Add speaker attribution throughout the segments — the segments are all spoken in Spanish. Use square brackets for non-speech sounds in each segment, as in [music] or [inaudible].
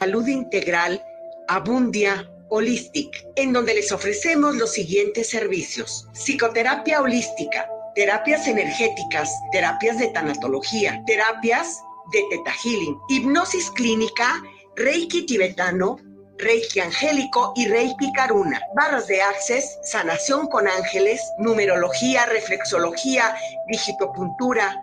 Speaker 1: Salud Integral Abundia Holistic, en donde les ofrecemos los siguientes servicios. Psicoterapia holística, terapias energéticas, terapias de tanatología, terapias de teta healing, hipnosis clínica, reiki tibetano, reiki angélico y reiki karuna, barras de access, sanación con ángeles, numerología, reflexología, digitopuntura,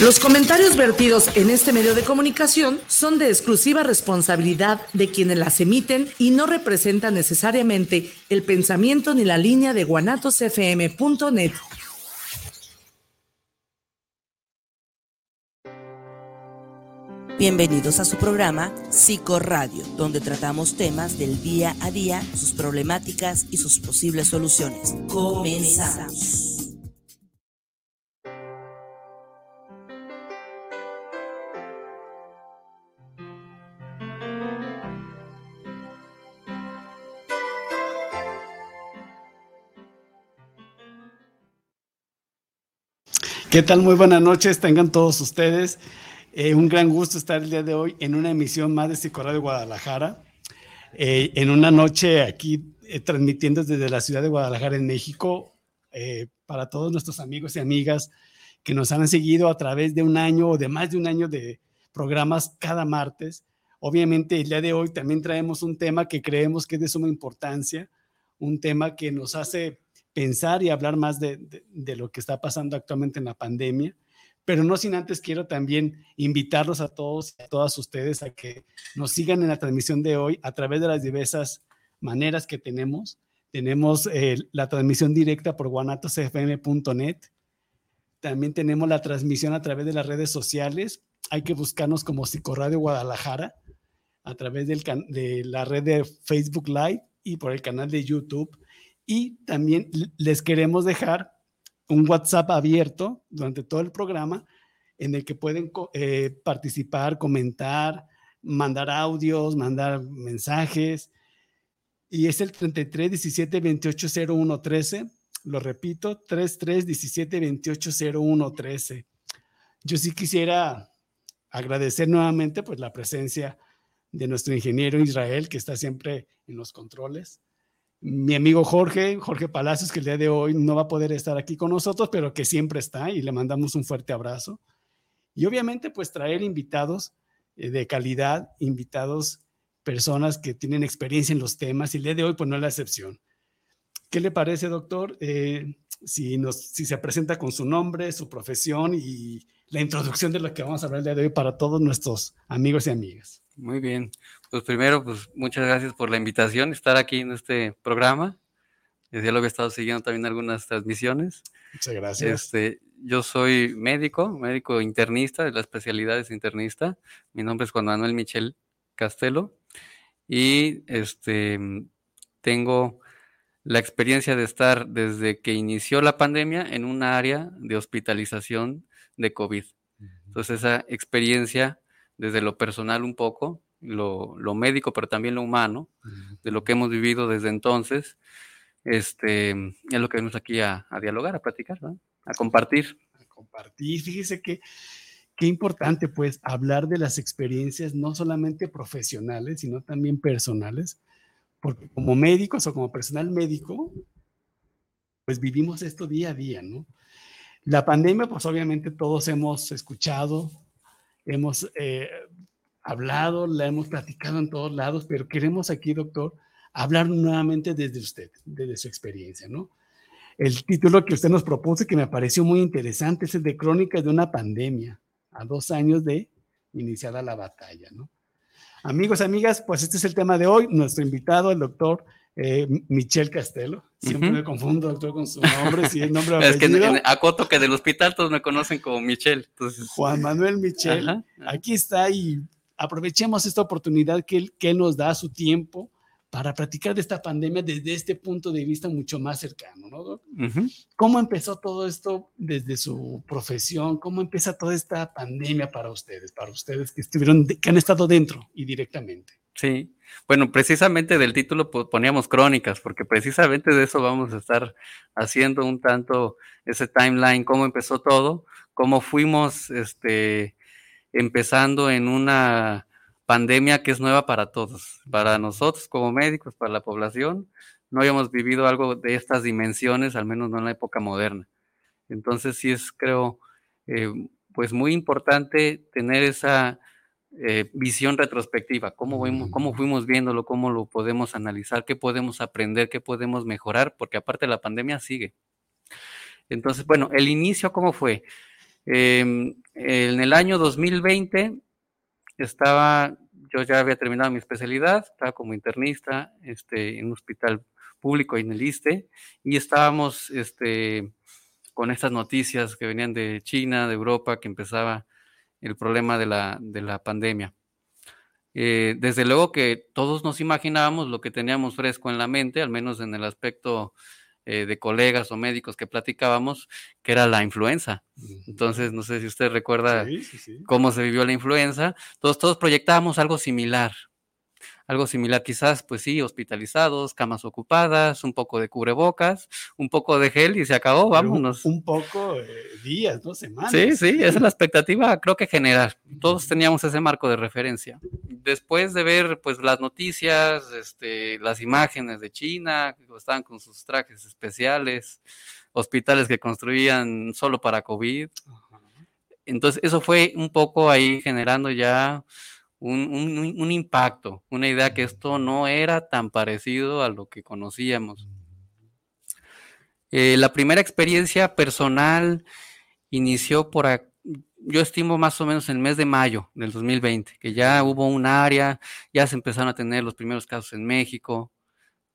Speaker 2: Los comentarios vertidos en este medio de comunicación son de exclusiva responsabilidad de quienes las emiten y no representan necesariamente el pensamiento ni la línea de guanatosfm.net. Bienvenidos a su programa Psicoradio, donde tratamos temas del día a día, sus problemáticas y sus posibles soluciones. Comenzamos.
Speaker 3: ¿Qué tal? Muy buenas noches, tengan todos ustedes. Eh, un gran gusto estar el día de hoy en una emisión más de Psicoradio de Guadalajara. Eh, en una noche aquí eh, transmitiendo desde la ciudad de Guadalajara en México para todos nuestros amigos y amigas que nos han seguido a través de un año o de más de un año de programas cada martes. Obviamente el día de hoy también traemos un tema que creemos que es de suma importancia, un tema que nos hace pensar y hablar más de, lo que está pasando actualmente en la pandemia. Pero no sin antes quiero también invitarlos a todos y a todas ustedes a que nos sigan en la transmisión de hoy a través de las diversas maneras que tenemos. Tenemos eh, la transmisión directa por guanatosfm.net. También tenemos la transmisión a través de las redes sociales. Hay que buscarnos como Psicoradio Guadalajara a través del de la red de Facebook Live y por el canal de YouTube y también les queremos dejar un WhatsApp abierto durante todo el programa en el que pueden eh, participar, comentar, mandar audios, mandar mensajes. Y es el 33 17 28 01 13. Lo repito, 33 17 28 01 13. Yo sí quisiera agradecer nuevamente pues, la presencia de nuestro ingeniero Israel, que está siempre en los controles mi amigo Jorge, Jorge Palacios, que el día de hoy no va a poder estar aquí con nosotros, pero que siempre está y le mandamos un fuerte abrazo. Y obviamente, pues traer invitados eh, de calidad, invitados, personas que tienen experiencia en los temas y el día de hoy, pues no es la excepción. ¿Qué le parece, doctor? Eh, si, si se presenta con su nombre, su profesión y la introducción de lo que vamos a hablar el día de hoy para todos nuestros amigos y amigas.
Speaker 4: Muy bien. Pues primero, pues muchas gracias por la invitación, estar aquí en este programa. Ya lo había estado siguiendo también algunas transmisiones.
Speaker 3: Muchas gracias.
Speaker 4: Este, yo soy médico, médico internista, de la especialidad es internista. Mi nombre es Juan Manuel Michel Castelo y este, tengo la experiencia de estar desde que inició la pandemia en un área de hospitalización de COVID. Entonces esa experiencia desde lo personal un poco lo, médico, pero también lo humano, de lo que hemos vivido desde entonces, este, es lo que venimos aquí a, dialogar, a platicar, a compartir.
Speaker 3: A compartir, fíjese que qué importante pues hablar de las experiencias no solamente profesionales, sino también personales, porque como médicos o como personal médico, pues vivimos esto día a día, ¿no? La pandemia, pues obviamente todos hemos escuchado, hemos eh, hablado, la hemos platicado en todos lados, pero queremos aquí, doctor, hablar nuevamente desde usted, desde su experiencia, ¿no? El título que usted nos propuso, que me pareció muy interesante, es el de Crónicas de una pandemia, a dos años de iniciada la batalla, ¿no? Amigos, amigas, pues este es el tema de hoy. Nuestro invitado, el doctor eh, Michel Castelo. Siempre me confundo, doctor, con su nombre, si es nombre [laughs]
Speaker 4: Es que en, acoto que del hospital todos me conocen como Michel. Entonces...
Speaker 3: Juan Manuel [laughs] Michel. Aquí está y aprovechemos esta oportunidad que él, que nos da su tiempo para platicar de esta pandemia desde este punto de vista mucho más cercano, ¿no? ¿Cómo empezó todo esto desde su profesión? ¿Cómo empieza toda esta pandemia para ustedes, para ustedes que estuvieron, que han estado dentro y directamente?
Speaker 4: Sí, bueno, precisamente del título poníamos crónicas, porque precisamente de eso vamos a estar haciendo un tanto ese timeline, cómo empezó todo, cómo fuimos este, empezando en una pandemia que es nueva para todos, para nosotros como médicos, para la población. No habíamos vivido algo de estas dimensiones, al menos no en la época moderna. Entonces sí es, creo, eh, pues muy importante tener esa eh, visión retrospectiva, cómo, cómo fuimos viéndolo, cómo lo podemos analizar, qué podemos aprender, qué podemos mejorar, porque aparte la pandemia sigue. Entonces, bueno, el inicio, ¿cómo fue? Em, en el año 2020 estaba, yo ya había terminado mi especialidad, estaba como internista este, en un hospital público en el ISTE, y estábamos este, con estas noticias que venían de China, de Europa, que empezaba el problema de la, de la pandemia. Eh, desde luego que todos nos imaginábamos lo que teníamos fresco en la mente, al menos en el aspecto eh, de colegas o médicos que platicábamos, que era la influenza. Entonces, no sé si usted recuerda cómo se vivió la influenza. Todos, todos proyectábamos algo similar, algo similar, quizás, pues sí, hospitalizados, camas ocupadas, un poco de cubrebocas, un poco de gel y se acabó, vámonos.
Speaker 3: Un, poco días, ¿no? Semanas.
Speaker 4: Sí, sí, esa es la expectativa, creo que general. Todos teníamos ese marco de referencia. Después de ver, pues, las noticias, este, las imágenes de China, que estaban con sus trajes especiales, hospitales que construían solo para COVID. Entonces, eso fue un poco ahí generando ya un, impacto, una idea que esto no era tan parecido a lo que conocíamos. Eh, la primera experiencia personal inició por, yo estimo más o menos en el mes de mayo del 2020, que ya hubo un área, ya se empezaron a tener los primeros casos en México.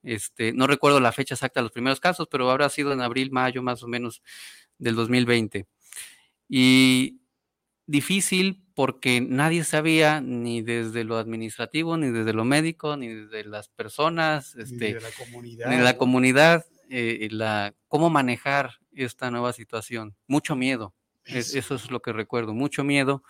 Speaker 4: Este, no recuerdo la fecha exacta de los primeros casos, pero habrá sido en abril, mayo más o menos del 2020. Y difícil porque nadie sabía ni desde lo administrativo, ni desde lo médico, ni desde las personas,
Speaker 3: ni este, de la comunidad,
Speaker 4: ni de la comunidad eh, la, cómo manejar esta nueva situación. Mucho miedo, eso es lo que recuerdo, mucho miedo.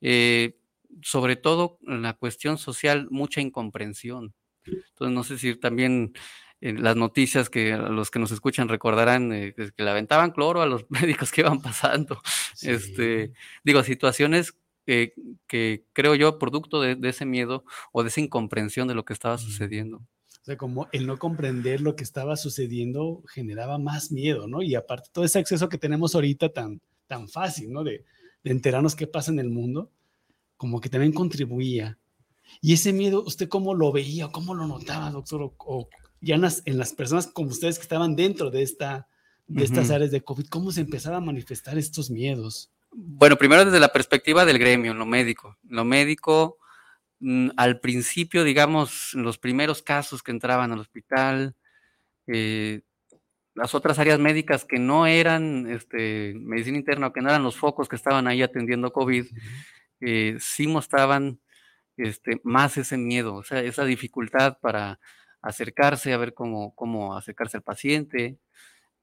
Speaker 4: Eh, sobre todo en la cuestión social, mucha incomprensión. Entonces, no sé si también las noticias que los que nos escuchan recordarán eh, que le aventaban cloro a los [laughs] médicos que iban pasando. Este, digo, situaciones que creo yo, producto de, ese miedo o de esa incomprensión de lo que estaba sucediendo.
Speaker 3: O sea, como el no comprender lo que estaba sucediendo generaba más miedo, ¿no? Y aparte, todo ese acceso que tenemos ahorita tan, tan fácil, ¿no? De, de enterarnos qué pasa en el mundo, como que también contribuía. Y ese miedo, ¿usted cómo lo veía o cómo lo notaba, doctor? O, ya en las, en las, personas como ustedes que estaban dentro de, esta, de estas áreas de COVID, ¿cómo se empezaban a manifestar estos miedos?
Speaker 4: Bueno, primero desde la perspectiva del gremio, lo médico. Lo médico, mm, al principio, digamos, los primeros casos que entraban al hospital, eh, las otras áreas médicas que no eran este, medicina interna, que no eran los focos que estaban ahí atendiendo COVID, eh, sí mostraban este, más ese miedo, o sea, esa dificultad para acercarse, a ver cómo, cómo acercarse al paciente,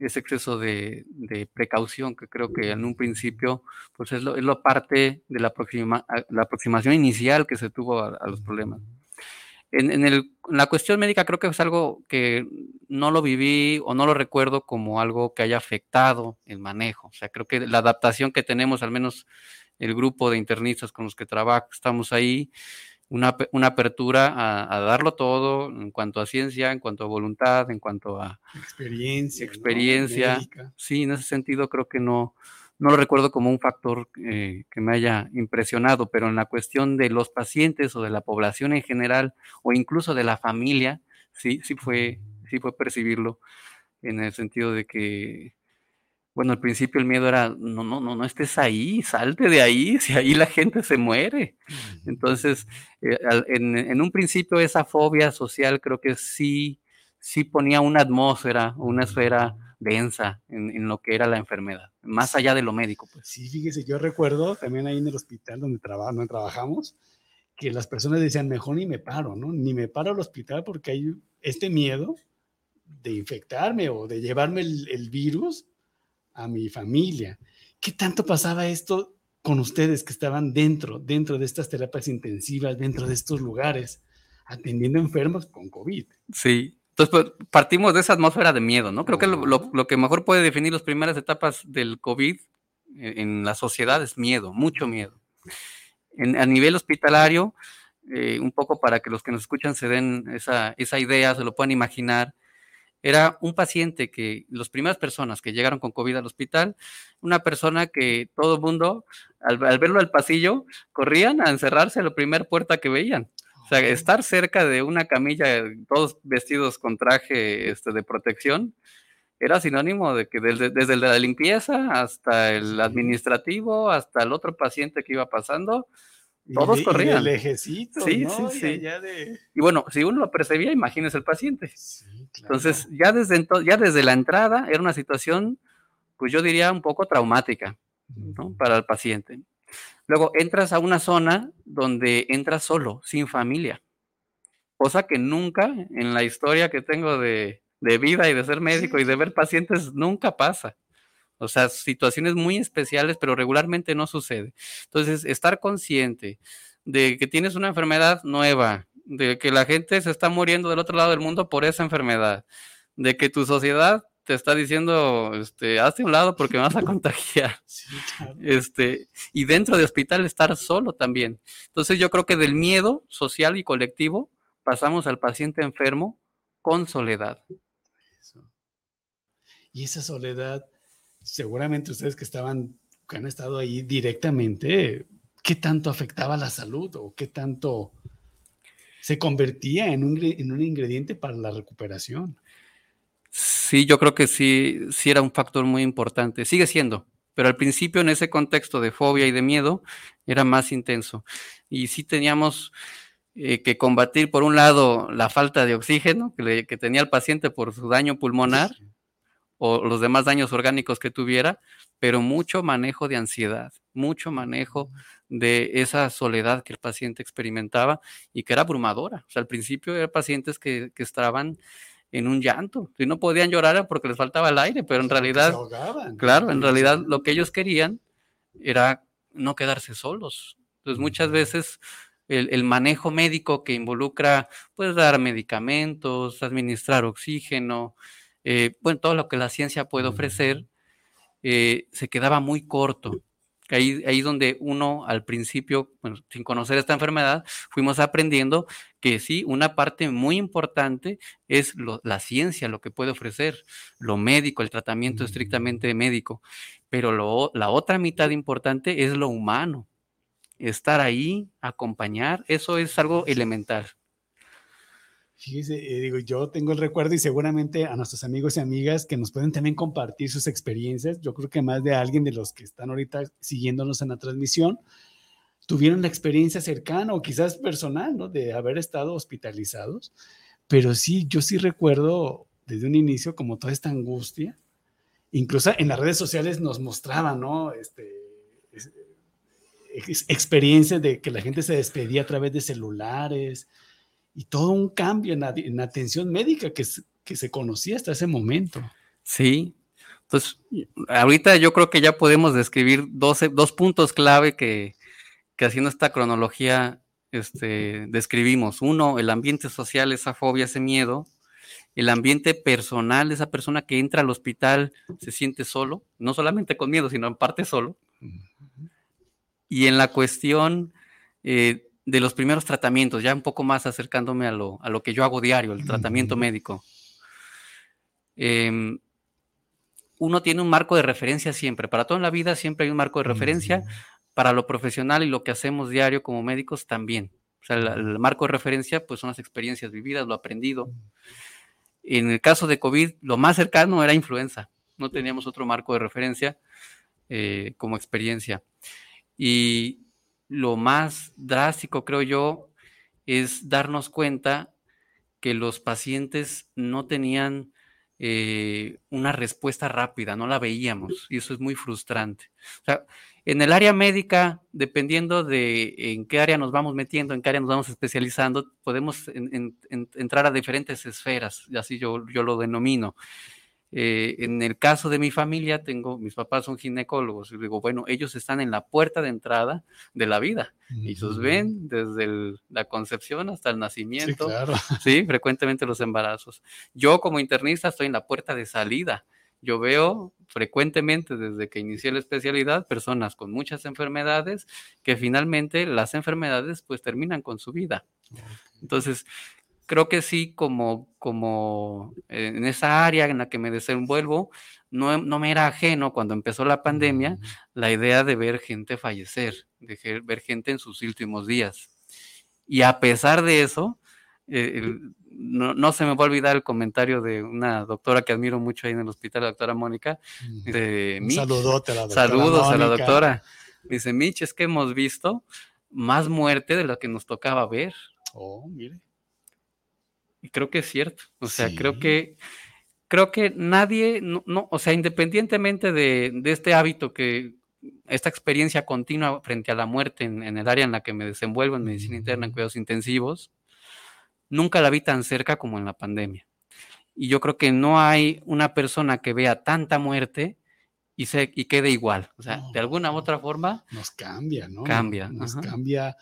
Speaker 4: ese exceso de, precaución que creo que en un principio pues es lo, parte de la, la aproximación inicial que se tuvo a, los problemas. En, la cuestión médica creo que es algo que no lo viví o no lo recuerdo como algo que haya afectado el manejo. O sea, creo que la adaptación que tenemos, al menos el grupo de internistas con los que trabajo, estamos ahí, una, una apertura a, darlo todo en cuanto a ciencia, en cuanto a voluntad, en cuanto a
Speaker 3: experiencia.
Speaker 4: Experiencia. Sí, en ese sentido creo que no, no lo recuerdo como un factor eh, que me haya impresionado, pero en la cuestión de los pacientes o de la población en general, o incluso de la familia, sí, sí fue, sí fue percibirlo en el sentido de que bueno, al principio el miedo era, no, no, no, no estés ahí, salte de ahí, [laughs] si ahí la gente se muere. Entonces, eh, en, un principio esa fobia social creo que sí, sí ponía una atmósfera, una esfera densa en, lo que era la enfermedad, más allá de lo médico. Pues.
Speaker 3: Sí, fíjese, yo recuerdo también ahí en el hospital donde, donde trabajamos, que las personas decían, mejor ni me paro, ¿no? Ni me paro al hospital porque hay este miedo de infectarme o de llevarme el, virus a mi familia. ¿Qué tanto pasaba esto con ustedes que estaban dentro, dentro de estas terapias intensivas, dentro de estos lugares, atendiendo enfermos con COVID?
Speaker 4: Sí, entonces pues, partimos de esa atmósfera de miedo, ¿no? Creo que lo, que mejor puede definir las primeras etapas del COVID eh, en la sociedad es miedo, mucho miedo. a nivel hospitalario, eh, un poco para que los que nos escuchan se den esa, esa idea, se lo puedan imaginar, era un paciente que, las primeras personas que llegaron con COVID al hospital, una persona que todo el mundo, al, verlo al pasillo, corrían a encerrarse a la primera puerta que veían. O sea, estar cerca de una camilla, todos vestidos con traje este, de protección, era sinónimo de que desde, desde la limpieza hasta el administrativo, hasta el otro paciente que iba pasando, todos corrían.
Speaker 3: Y sí,
Speaker 4: sí, sí. Y, bueno, si uno lo percibía, imagínese el paciente. Entonces, ya desde, ya desde la entrada era una situación, pues yo diría un poco traumática para el paciente. Luego entras a una zona donde entras solo, sin familia, cosa que nunca en la historia que tengo de, de vida y de ser médico y de ver pacientes nunca pasa. O sea, situaciones muy especiales, pero regularmente no sucede. Entonces, estar consciente de que tienes una enfermedad nueva, de que la gente se está muriendo del otro lado del mundo por esa enfermedad, de que tu sociedad te está diciendo, este, hazte un lado porque me vas a contagiar. [laughs] Este, y dentro de hospital estar solo también. Entonces yo creo que del miedo social y colectivo pasamos al paciente enfermo con soledad.
Speaker 3: Y esa soledad seguramente ustedes que estaban, que han estado ahí directamente, ¿qué tanto afectaba la salud o qué tanto se convertía en un, en un ingrediente para la recuperación?
Speaker 4: Sí, yo creo que sí, sí era un factor muy importante. Sigue siendo, pero al principio en ese contexto de fobia y de miedo era más intenso. Y sí teníamos eh, que combatir, por un lado, la falta de oxígeno que, que tenía el paciente por su daño pulmonar o los demás daños orgánicos que tuviera, pero mucho manejo de ansiedad, mucho manejo de esa soledad que el paciente experimentaba y que era abrumadora. O sea, al principio eran pacientes que, estaban en un llanto. y no podían llorar porque les faltaba el aire, pero en realidad, claro, en realidad lo que ellos querían era no quedarse solos. Entonces muchas veces el, el, manejo médico que involucra, pues dar medicamentos, administrar oxígeno, eh, bueno, todo lo que la ciencia puede ofrecer, eh, se quedaba muy corto. Ahí, ahí donde uno al principio, bueno, sin conocer esta enfermedad, fuimos aprendiendo que sí, una parte muy importante es la ciencia, lo que puede ofrecer, lo médico, el tratamiento estrictamente médico, pero la otra mitad importante es lo humano, estar ahí, acompañar, eso es algo elemental.
Speaker 3: Fíjese, eh, digo, yo tengo el recuerdo y seguramente a nuestros amigos y amigas que nos pueden también compartir sus experiencias. Yo creo que más de alguien de los que están ahorita siguiéndonos en la transmisión tuvieron la experiencia cercana o quizás personal, ¿no? De haber estado hospitalizados. Pero sí, yo sí recuerdo desde un inicio como toda esta angustia. Incluso en las redes sociales nos mostraban, ¿no? Este, experiencias de que la gente se despedía a través de celulares, y todo un cambio en la, atención médica que, que se conocía hasta ese momento.
Speaker 4: Sí, entonces ahorita yo creo que ya podemos describir dos, dos puntos clave que, que, haciendo esta cronología este, describimos. Uno, el ambiente social, esa fobia, ese miedo. El ambiente personal, esa persona que entra al hospital se siente solo, no solamente con miedo, sino en parte solo. Y en la cuestión eh, de los primeros tratamientos, ya un poco más acercándome a lo, a lo que yo hago diario, el tratamiento médico. Em, uno tiene un marco de referencia siempre, para toda la vida siempre hay un marco de referencia, para lo profesional y lo que hacemos diario como médicos también. O sea, el, marco de referencia pues son las experiencias vividas, lo aprendido. En el caso de COVID, lo más cercano era influenza, no teníamos otro marco de referencia eh, como experiencia. Y lo más drástico, creo yo, es darnos cuenta que los pacientes no tenían eh, una respuesta rápida, no la veíamos y eso es muy frustrante. O sea, en el área médica, dependiendo de en qué área nos vamos metiendo, en qué área nos vamos especializando, podemos entrar a diferentes esferas, y así yo, yo lo denomino. Eh, en el caso de mi familia, tengo, mis papás son ginecólogos, y digo, bueno, ellos están en la puerta de entrada de la vida. y Ellos ven desde la concepción hasta el nacimiento, [laughs] sí, frecuentemente los embarazos. Yo como internista estoy en la puerta de salida. Yo veo frecuentemente desde que inicié la especialidad personas con muchas enfermedades que finalmente las enfermedades pues terminan con su vida. Entonces, creo que sí, como, como en esa área en la que me desenvuelvo, no, no me era ajeno cuando empezó la pandemia la idea de ver gente fallecer, de ver gente en sus últimos días. Y a pesar de eso, eh, no, no, se me va a olvidar el comentario de una doctora que admiro mucho ahí en el hospital, la doctora Mónica. De
Speaker 3: Un saludote a la
Speaker 4: doctora. Saludos a la doctora. Dice, Mitch, es que hemos visto más muerte de lo que nos tocaba ver.
Speaker 3: Oh, mire.
Speaker 4: Creo que es cierto. O sea, creo que creo que nadie, no, o sea, independientemente de, este hábito que, esta experiencia continua frente a la muerte en, el área en la que me desenvuelvo, en medicina interna, en cuidados intensivos, nunca la vi tan cerca como en la pandemia. Y yo creo que no hay una persona que vea tanta muerte y, se, y quede igual. O sea, de alguna u otra forma.
Speaker 3: Nos cambia, ¿no?
Speaker 4: Cambia.
Speaker 3: Nos cambia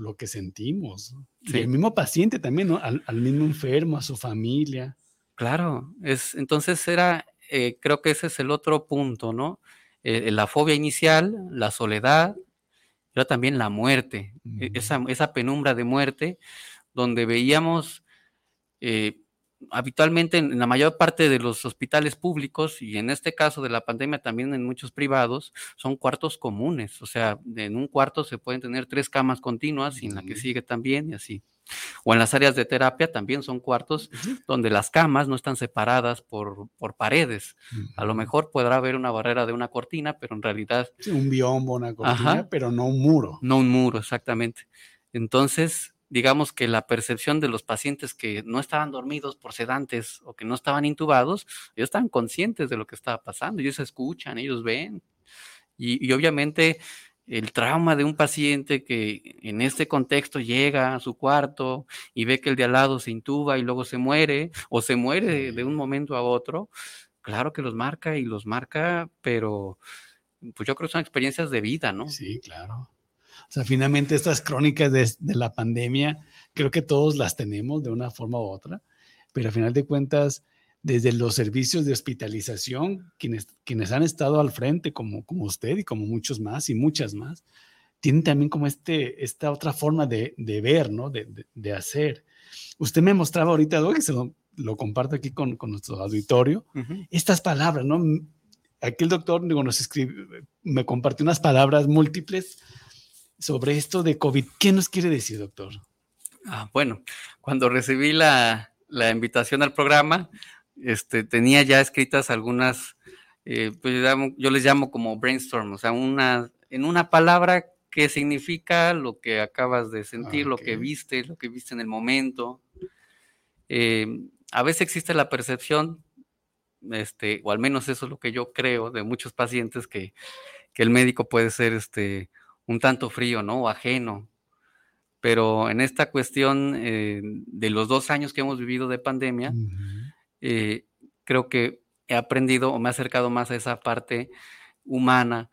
Speaker 3: lo que sentimos. el mismo paciente también, ¿no? Al, mismo enfermo, a su familia.
Speaker 4: Claro, es, entonces era, eh, creo que ese es el otro punto, ¿no? Eh, la fobia inicial, la soledad, pero también la muerte, e, esa, esa, penumbra de muerte, donde veíamos eh, habitualmente en la mayor parte de los hospitales públicos y en este caso de la pandemia también en muchos privados son cuartos comunes, o sea, en un cuarto se pueden tener tres camas continuas y en la que sigue también y así. O en las áreas de terapia también son cuartos donde las camas no están separadas por, por paredes. A lo mejor podrá haber una barrera de una cortina, pero en realidad...
Speaker 3: un biombo, una cortina, pero no un muro.
Speaker 4: No un muro, exactamente. Entonces, digamos que la percepción de los pacientes que no estaban dormidos por sedantes o que no estaban intubados, ellos estaban conscientes de lo que estaba pasando, ellos escuchan, ellos ven. Y, obviamente el trauma de un paciente que en este contexto llega a su cuarto y ve que el de al lado se intuba y luego se muere o se muere de un momento a otro, claro que los marca y los marca, pero pues yo creo que son experiencias de vida, ¿no?
Speaker 3: Sí, claro. O sea, finalmente estas crónicas de, la pandemia, creo que todos las tenemos de una forma u otra, pero al final de cuentas, desde los servicios de hospitalización, quienes, quienes han estado al frente, como, como usted y como muchos más y muchas más, tienen también como este, esta otra forma de, de ver, ¿no? De, de, hacer. Usted me mostraba ahorita, que se lo, lo, comparto aquí con, con nuestro auditorio, estas palabras, ¿no? Aquí el doctor digo, nos escribe, me compartió unas palabras múltiples sobre esto de COVID. ¿Qué nos quiere decir, doctor?
Speaker 4: Ah, bueno, cuando recibí la, invitación al programa, este, tenía ya escritas algunas, eh, pues yo, les llamo como brainstorm, o sea, una, en una palabra que significa lo que acabas de sentir, lo que viste, lo que viste en el momento. Eh, a veces existe la percepción, este, o al menos eso es lo que yo creo de muchos pacientes, que, que el médico puede ser este, un tanto frío, ¿no? O ajeno. Pero en esta cuestión eh, de los dos años que hemos vivido de pandemia, eh, creo que he aprendido o me he acercado más a esa parte humana,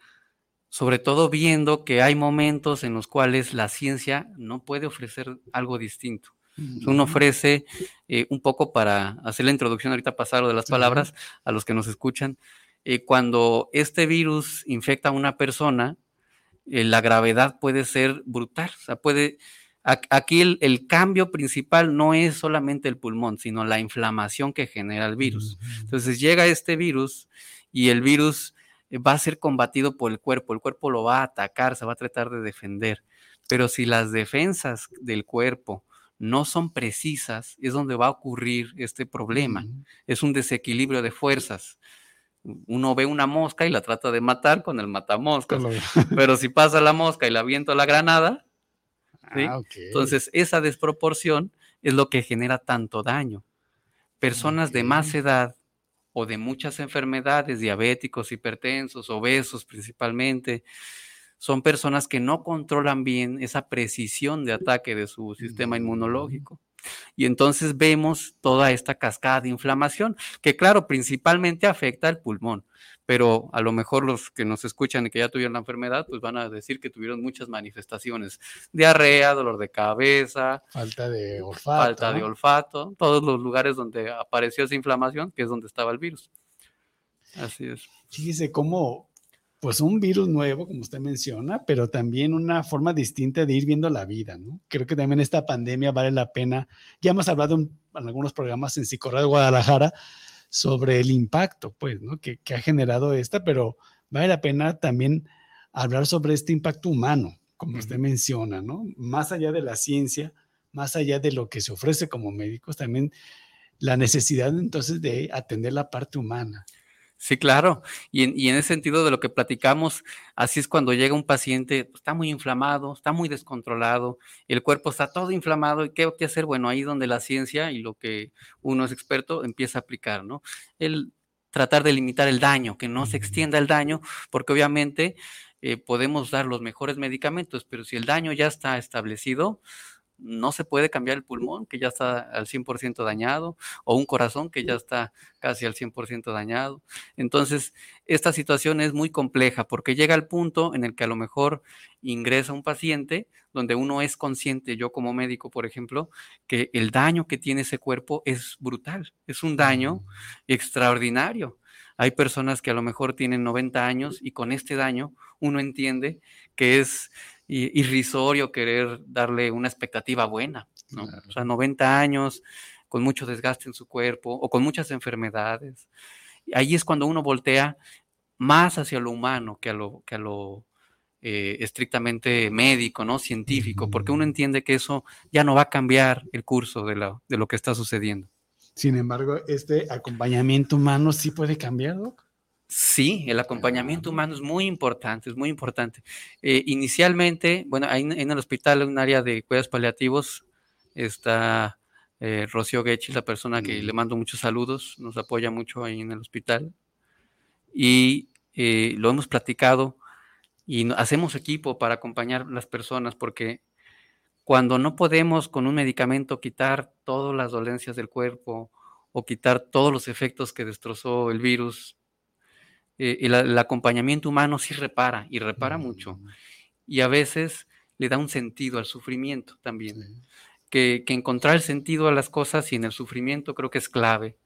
Speaker 4: sobre todo viendo que hay momentos en los cuales la ciencia no puede ofrecer algo distinto. Uno ofrece eh, un poco para hacer la introducción, ahorita pasar de las palabras a los que nos escuchan. cuando este virus infecta a una persona, eh, la gravedad puede ser brutal. O sea, puede. Aquí el, cambio principal no es solamente el pulmón, sino la inflamación que genera el virus. Entonces llega este virus y el virus eh, va a ser combatido por el cuerpo, el cuerpo lo va a atacar, se va a tratar de defender. Pero si las defensas del cuerpo no son precisas, es donde va a ocurrir este problema. Es un desequilibrio de fuerzas uno ve una mosca y la trata de matar con el matamoscas. [laughs] Pero si pasa la mosca y la aviento la granada, ah, entonces esa desproporción es lo que genera tanto daño. Personas de más edad o de muchas enfermedades, diabéticos, hipertensos, obesos principalmente, son personas que no controlan bien esa precisión de ataque de su sistema inmunológico. Y entonces vemos toda esta cascada de inflamación, que claro, principalmente afecta al pulmón, pero a lo mejor los que nos escuchan y que ya tuvieron la enfermedad, pues van a decir que tuvieron muchas manifestaciones, diarrea, dolor de cabeza,
Speaker 3: falta de olfato,
Speaker 4: falta de olfato, todos los lugares donde apareció esa inflamación, que es donde estaba el virus. Así es.
Speaker 3: Fíjese cómo pues un virus nuevo, como usted menciona, pero también una forma distinta de ir viendo la vida, ¿no? Creo que también esta pandemia vale la pena. Ya hemos hablado en, algunos programas en Psicorra de Guadalajara sobre el impacto, pues, ¿no? Que, que, ha generado esta, pero vale la pena también hablar sobre este impacto humano, como usted menciona, ¿no? Más allá de la ciencia, más allá de lo que se ofrece como médicos, también la necesidad entonces de atender la parte humana.
Speaker 4: Sí, claro. Y en, ese sentido de lo que platicamos, así es cuando llega un paciente, pues, está muy inflamado, está muy descontrolado, el cuerpo está todo inflamado. ¿Y qué hay que hacer? Bueno, ahí donde la ciencia y lo que uno es experto empieza a aplicar, ¿no? El tratar de limitar el daño, que no se extienda el daño, porque obviamente eh, podemos dar los mejores medicamentos, pero si el daño ya está establecido, no se puede cambiar el pulmón, que ya está al 100% dañado, o un corazón que ya está casi al 100% dañado. Entonces, esta situación es muy compleja porque llega al punto en el que a lo mejor ingresa un paciente donde uno es consciente, yo como médico, por ejemplo, que el daño que tiene ese cuerpo es brutal, es un daño extraordinario. Hay personas que a lo mejor tienen 90 años y con este daño uno entiende que es irrisorio querer darle una expectativa buena, ¿no? O sea, 90 años con mucho desgaste en su cuerpo o con muchas enfermedades. Ahí es cuando uno voltea más hacia lo humano que a lo, que a lo eh, estrictamente médico, ¿no? Científico, porque uno entiende que eso ya no va a cambiar el curso de, la, de lo que está sucediendo.
Speaker 3: Sin embargo, este acompañamiento humano sí puede cambiar,
Speaker 4: Sí, el acompañamiento humano es muy importante, es muy importante. Eh, inicialmente, bueno, ahí en, el hospital, en un área de cuidados paliativos, está eh, Rocío Gechi, la persona que le mando muchos saludos, nos apoya mucho ahí en el hospital. Y eh, lo hemos platicado y hacemos equipo para acompañar a las personas porque cuando no podemos con un medicamento quitar todas las dolencias del cuerpo o quitar todos los efectos que destrozó el virus, eh, el, acompañamiento humano sí repara y repara mucho. Mm. Y a veces le da un sentido al sufrimiento también. Que, encontrar el sentido a las cosas y en el sufrimiento creo que es clave.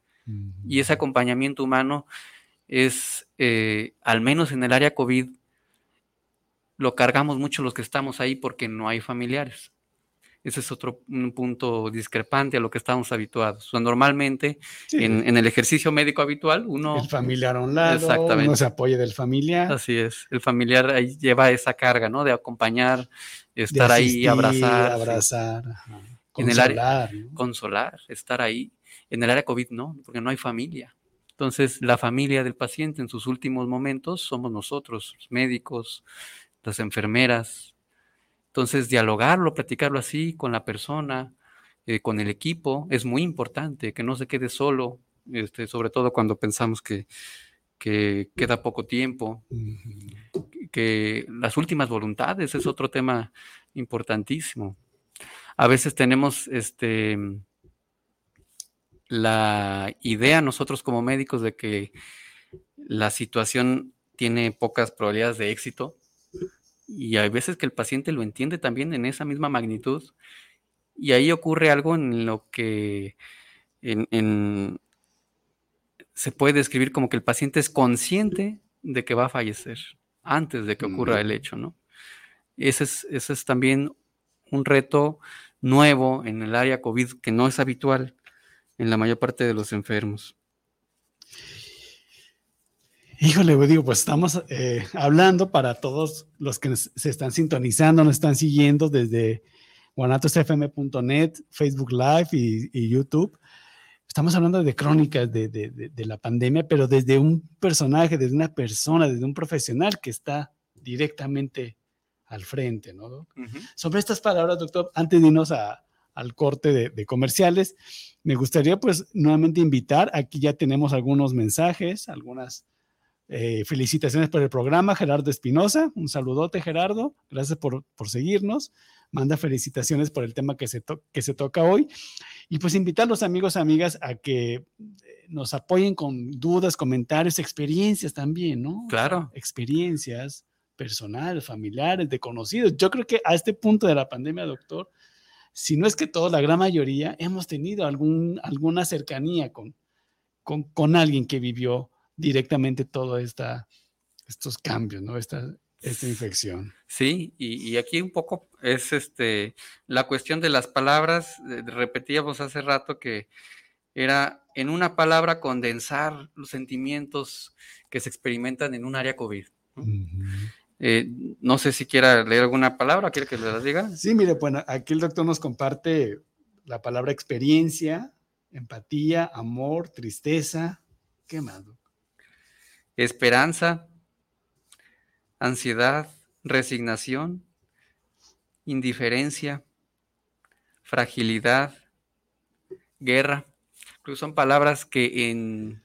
Speaker 4: Y ese acompañamiento humano es, eh, al menos en el área COVID, lo cargamos mucho los que estamos ahí porque no hay familiares. Ese es otro punto discrepante a lo que estamos habituados. normalmente en, el ejercicio médico habitual uno...
Speaker 3: El familiar a un lado, exactamente. uno se apoya del familiar.
Speaker 4: Así es, el familiar ahí lleva esa carga, ¿no? De acompañar, estar ahí, abrazar.
Speaker 3: Abrazar,
Speaker 4: en el área, consolar, estar ahí. En el área COVID no, porque no hay familia. Entonces, la familia del paciente en sus últimos momentos somos nosotros, los médicos, las enfermeras, entonces, dialogarlo, platicarlo así con la persona, eh, con el equipo, es muy importante, que no se quede solo, este, sobre todo cuando pensamos que, queda poco tiempo, que las últimas voluntades es otro tema importantísimo. A veces tenemos este, la idea nosotros como médicos de que la situación tiene pocas probabilidades de éxito y hay veces que el paciente lo entiende también en esa misma magnitud. Y ahí ocurre algo en lo que se puede describir como que el paciente es consciente de que va a fallecer antes de que ocurra el hecho, ¿no? Ese es, ese es también un reto nuevo en el área COVID que no es habitual en la mayor parte de los enfermos.
Speaker 3: Híjole, digo, pues estamos eh, hablando para todos los que se están sintonizando, nos están siguiendo desde guanatosfm.net, Facebook Live y, YouTube. Estamos hablando de crónicas de, la pandemia, pero desde un personaje, desde una persona, desde un profesional que está directamente al frente, ¿no? Sobre estas palabras, doctor, antes de irnos a, al corte de, comerciales. Me gustaría pues nuevamente invitar, aquí ya tenemos algunos mensajes, algunas eh, felicitaciones por el programa, Gerardo Espinosa, un saludote Gerardo, gracias por, por seguirnos, manda felicitaciones por el tema que se, que se toca hoy y pues invitar a los amigos, amigas a que eh, nos apoyen con dudas, comentarios, experiencias también, ¿no?
Speaker 4: Claro.
Speaker 3: Experiencias personales, familiares, de conocidos. Yo creo que a este punto de la pandemia, doctor, si no es que todos, la gran mayoría, hemos tenido algún, alguna cercanía con, con, alguien que vivió directamente todos estos cambios, ¿no? Esta, esta infección.
Speaker 4: Sí, y, aquí un poco es este la cuestión de las palabras. Repetíamos hace rato que era en una palabra condensar los sentimientos que se experimentan en un área COVID. Eh, no sé si quiera leer alguna palabra, ¿quiere que le la diga?
Speaker 3: Sí, mire, bueno, aquí el doctor nos comparte la palabra experiencia, empatía, amor, tristeza. ¿Qué más?
Speaker 4: Esperanza, ansiedad, resignación, indiferencia, fragilidad, guerra. son palabras que en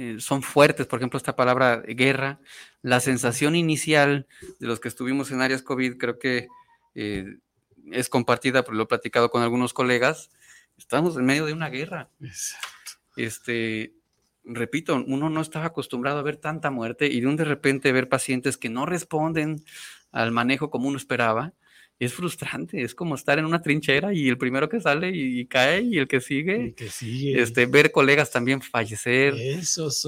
Speaker 4: eh, son fuertes, por ejemplo, esta palabra guerra, la sensación inicial de los que estuvimos en áreas COVID, creo que eh, es compartida, lo he platicado con algunos colegas, estamos en medio de una guerra. Este, repito, uno no estaba acostumbrado a ver tanta muerte y de un de repente ver pacientes que no responden al manejo como uno esperaba es frustrante, es como estar en una trinchera y el primero que sale y, cae y el que sigue, Este, ver colegas también fallecer,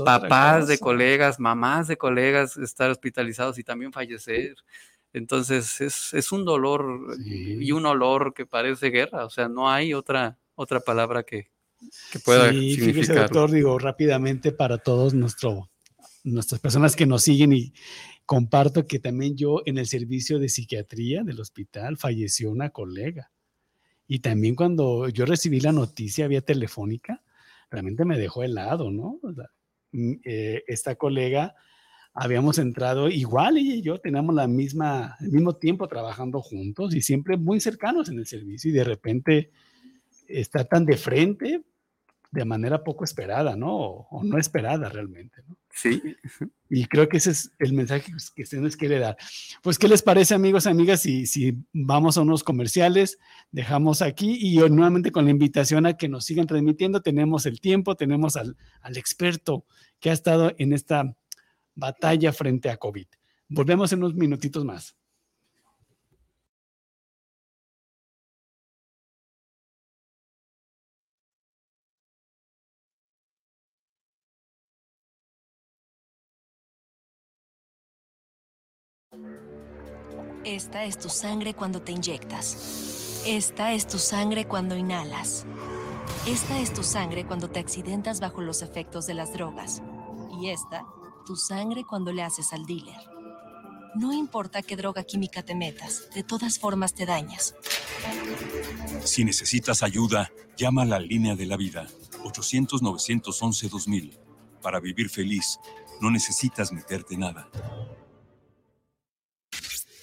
Speaker 4: papás de colegas, mamás de colegas estar hospitalizados y también fallecer. Entonces es, un dolor y un olor que parece guerra, o sea, no hay otra, otra palabra que, que pueda sí, significar.
Speaker 3: doctor, digo rápidamente para todos nuestro, nuestras personas que nos siguen y, comparto que también yo en el servicio de psiquiatría del hospital falleció una colega. Y también cuando yo recibí la noticia vía telefónica, realmente me dejó helado, ¿no? Mm, eh, esta colega habíamos entrado igual ella y yo teníamos la misma, el mismo tiempo trabajando juntos y siempre muy cercanos en el servicio y de repente está tan de frente de manera poco esperada, ¿no? O, no esperada realmente, ¿no?
Speaker 4: Sí.
Speaker 3: Y creo que ese es el mensaje que usted nos quiere dar. Pues, ¿qué les parece, amigos, amigas? Si, si vamos a unos comerciales, dejamos aquí y nuevamente con la invitación a que nos sigan transmitiendo, tenemos el tiempo, tenemos al, al experto que ha estado en esta batalla frente a COVID. Volvemos en unos minutitos más.
Speaker 5: Esta es tu sangre cuando te inyectas. Esta es tu sangre cuando inhalas. Esta es tu sangre cuando te accidentas bajo los efectos de las drogas. Y esta, tu sangre cuando le haces al dealer. No importa qué droga química te metas, de todas formas te dañas.
Speaker 6: Si necesitas ayuda, llama a la línea de la vida, 800-911-2000. Para vivir feliz, no necesitas meterte nada.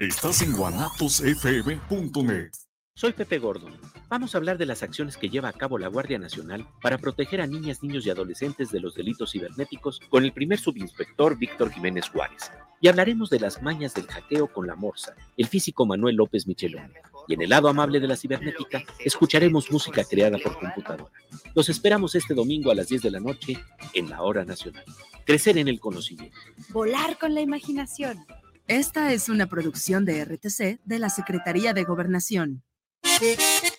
Speaker 6: Estás en guanatosfm.net.
Speaker 7: Soy Pepe Gordon. Vamos a hablar de las acciones que lleva a cabo la Guardia Nacional para proteger a niñas, niños y adolescentes de los delitos cibernéticos con el primer subinspector Víctor Jiménez Juárez. Y hablaremos de las mañas del hackeo con la Morsa, el físico Manuel López Michelón. Y en el lado amable de la cibernética, escucharemos música creada por computadora. Los esperamos este domingo a las 10 de la noche en la Hora Nacional. Crecer en el conocimiento.
Speaker 8: Volar con la imaginación.
Speaker 9: Esta es una producción de RTC de la Secretaría de Gobernación.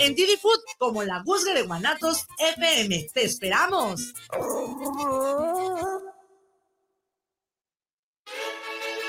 Speaker 2: en Didi Food como la Guzga de Guanatos FM. ¡Te esperamos!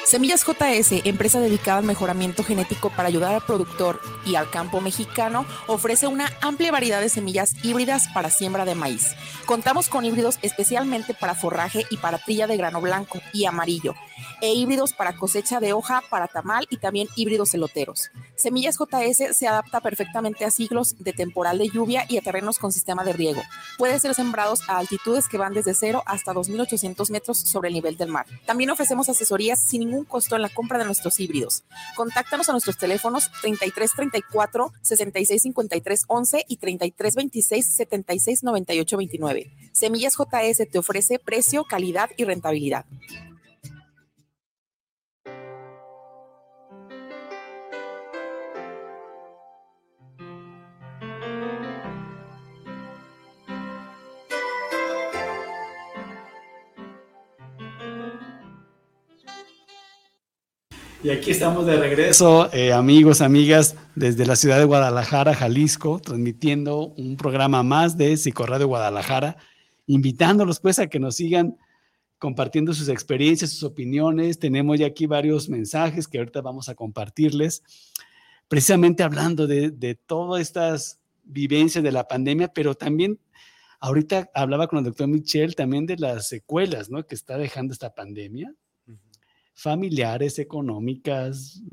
Speaker 8: Semillas JS, empresa dedicada al mejoramiento genético para ayudar al productor y al campo mexicano, ofrece una amplia variedad de semillas híbridas para siembra de maíz. Contamos con híbridos especialmente para forraje y para trilla de grano blanco y amarillo e híbridos para cosecha de hoja, para tamal y también híbridos celoteros. Semillas JS se adapta perfectamente a siglos de temporal de lluvia y a terrenos con sistema de riego. Puede ser sembrados a altitudes que van desde 0 hasta 2.800 metros sobre el nivel del mar. También ofrecemos asesorías sin ningún costo en la compra de nuestros híbridos. Contáctanos a nuestros teléfonos 3334 6653 11 y 3326 76 29. Semillas JS te ofrece precio, calidad y rentabilidad.
Speaker 3: Y aquí estamos de regreso, eh, amigos, amigas, desde la ciudad de Guadalajara, Jalisco, transmitiendo un programa más de de Guadalajara, invitándolos pues a que nos sigan compartiendo sus experiencias, sus opiniones. Tenemos ya aquí varios mensajes que ahorita vamos a compartirles, precisamente hablando de, de todas estas vivencias de la pandemia, pero también ahorita hablaba con el doctor Michel también de las secuelas ¿no? que está dejando esta pandemia familiares, económicas,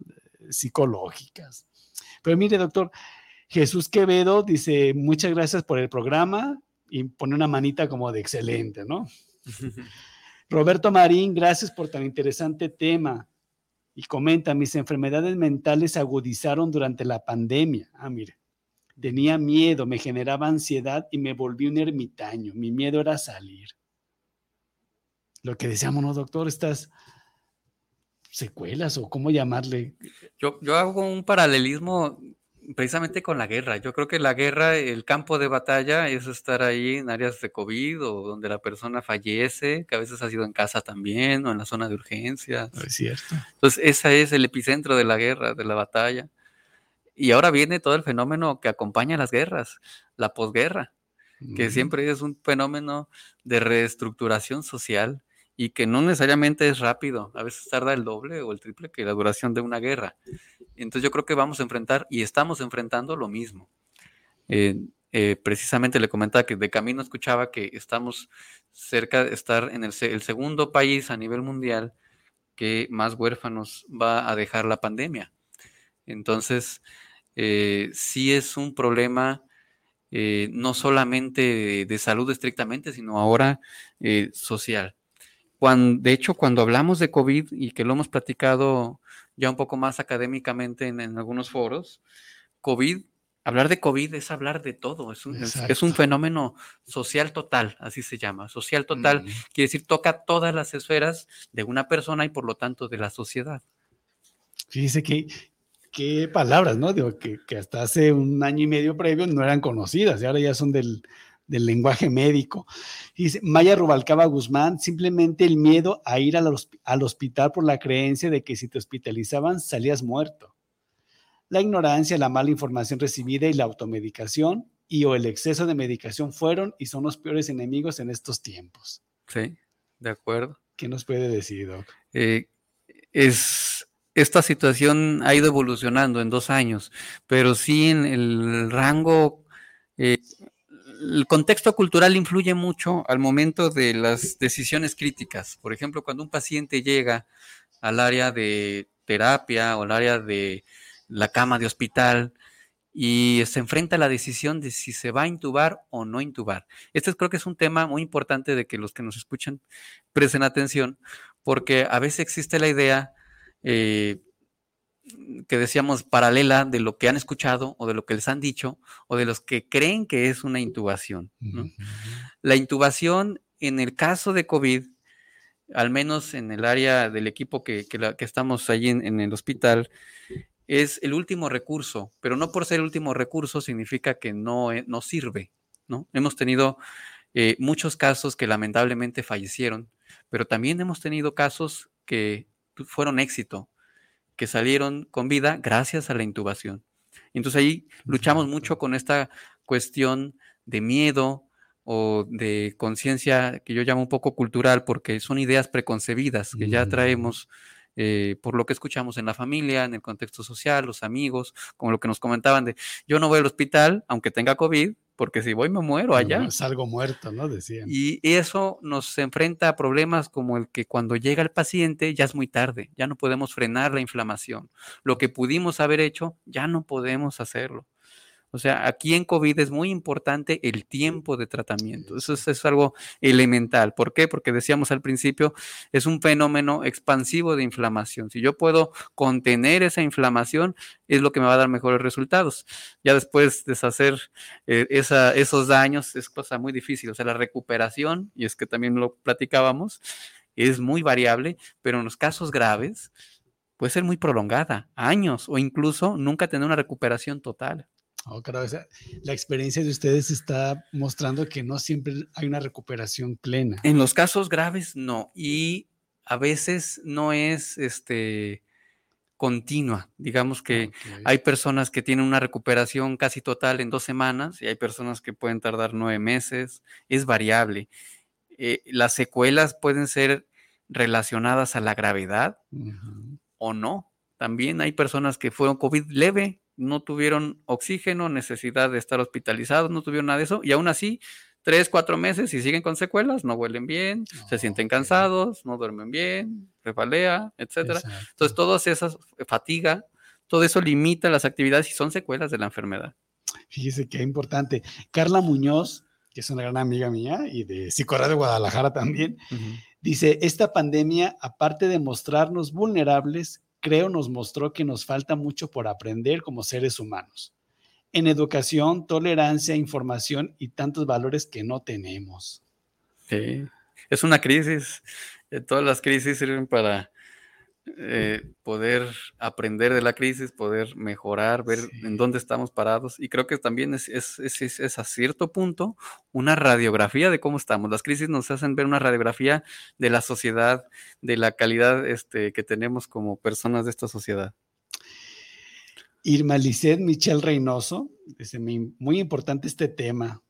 Speaker 3: psicológicas. Pero mire, doctor, Jesús Quevedo dice, muchas gracias por el programa y pone una manita como de excelente, ¿no? [laughs] Roberto Marín, gracias por tan interesante tema. Y comenta, mis enfermedades mentales se agudizaron durante la pandemia. Ah, mire, tenía miedo, me generaba ansiedad y me volví un ermitaño. Mi miedo era salir. Lo que decíamos, ¿no, doctor? Estás secuelas o cómo llamarle.
Speaker 4: Yo, yo hago un paralelismo precisamente con la guerra. Yo creo que la guerra, el campo de batalla es estar ahí en áreas de COVID o donde la persona fallece, que a veces ha sido en casa también o en la zona de urgencia.
Speaker 3: Es cierto.
Speaker 4: Entonces, ese es el epicentro de la guerra, de la batalla. Y ahora viene todo el fenómeno que acompaña a las guerras, la posguerra, que siempre es un fenómeno de reestructuración social y que no necesariamente es rápido, a veces tarda el doble o el triple que la duración de una guerra. Entonces yo creo que vamos a enfrentar y estamos enfrentando lo mismo. Eh, eh, precisamente le comentaba que de camino escuchaba que estamos cerca de estar en el, segundo país a nivel mundial que más huérfanos va a dejar la pandemia. Entonces, eh, sí es un problema no solamente de, salud estrictamente, sino ahora social de hecho, cuando hablamos de COVID y que lo hemos platicado ya un poco más académicamente en, algunos foros, COVID, hablar de COVID es hablar de todo, es un, fenómeno social total, así se llama, social total, quiere decir toca todas las esferas de una persona y por lo tanto de la sociedad.
Speaker 3: Fíjese que, qué palabras, ¿no? Digo, que, que, hasta hace un año y medio previo no eran conocidas y ahora ya son del, del lenguaje médico. Dice Maya Rubalcaba Guzmán, simplemente el miedo a ir al, al hospital por la creencia de que si te hospitalizaban salías muerto. La ignorancia, la mala información recibida y la automedicación y o el exceso de medicación fueron y son los peores enemigos en estos tiempos.
Speaker 4: Sí, de acuerdo.
Speaker 3: ¿Qué nos puede decir, Doc?
Speaker 4: Eh, es, esta situación ha ido evolucionando en dos años, pero sí en el rango eh, el contexto cultural influye mucho al momento de las decisiones críticas. Por ejemplo, cuando un paciente llega al área de terapia o al área de la cama de hospital y se enfrenta a la decisión de si se va a intubar o no intubar. Este creo que es un tema muy importante de que los que nos escuchan presten atención, porque a veces existe la idea, eh, que decíamos paralela de lo que han escuchado o de lo que les han dicho o de los que creen que es una intubación. La intubación, en el caso de COVID, al menos en el área del equipo que, estamos allí en, el hospital, es el último recurso, pero no por ser el último recurso significa que no, e, no sirve. ¿no? Hemos tenido eh, muchos casos que lamentablemente fallecieron, pero también hemos tenido casos que fueron éxito, que salieron con vida gracias a la intubación. Entonces ahí luchamos mucho con esta cuestión de miedo o de conciencia que yo llamo un poco cultural, porque son ideas preconcebidas que ya traemos eh, por lo que escuchamos en la familia, en el contexto social, los amigos, como lo que nos comentaban de yo no voy al hospital aunque tenga COVID, porque si voy me muero allá.
Speaker 3: Salgo muerto, ¿no? Decían.
Speaker 4: Y eso nos enfrenta a problemas como el que cuando llega el paciente ya es muy tarde, ya no podemos frenar la inflamación. Lo que pudimos haber hecho, ya no podemos hacerlo. O sea, aquí en COVID es muy importante el tiempo de tratamiento. Eso es, algo elemental. ¿Por qué? Porque decíamos al principio, es un fenómeno expansivo de inflamación. Si yo puedo contener esa inflamación, es lo que me va a dar mejores resultados. Ya después deshacer eh, esos daños es cosa muy difícil. O sea, la recuperación, y es que también lo platicábamos, es muy variable, pero en los casos graves puede ser muy prolongada, años o incluso nunca tener una recuperación total.
Speaker 3: Oh, la experiencia de ustedes está mostrando que no siempre hay una recuperación plena.
Speaker 4: En los casos graves, no. Y a veces no es este continua. Digamos que hay personas que tienen una recuperación casi total en dos semanas y hay personas que pueden tardar nueve meses. Es variable. Eh, las secuelas pueden ser relacionadas a la gravedad o no. También hay personas que fueron COVID leve no tuvieron oxígeno, necesidad de estar hospitalizados, no tuvieron nada de eso, y aún así, tres, cuatro meses y siguen con secuelas, no huelen bien, se sienten cansados, no duermen bien, refalea, etcétera. Entonces, todas esas, eh, fatiga, todo eso limita las actividades y son secuelas de la enfermedad.
Speaker 3: Fíjese qué importante. Carla Muñoz, que es una gran amiga mía y de Psicorra de Guadalajara también, dice, esta pandemia, aparte de mostrarnos vulnerables, creo nos mostró que nos falta mucho por aprender como seres humanos. En educación, tolerancia, información y tantos valores que no tenemos.
Speaker 4: Sí, es una crisis. Eh, todas las crisis sirven para eh, poder aprender de la crisis, poder mejorar, ver en dónde estamos parados. Y creo que también es, es, es, a cierto punto una radiografía de cómo estamos. Las crisis nos hacen ver una radiografía de la sociedad, de la calidad este, que tenemos como personas de esta sociedad.
Speaker 3: Irma Lisset Michel Reynoso, dice, muy importante este tema.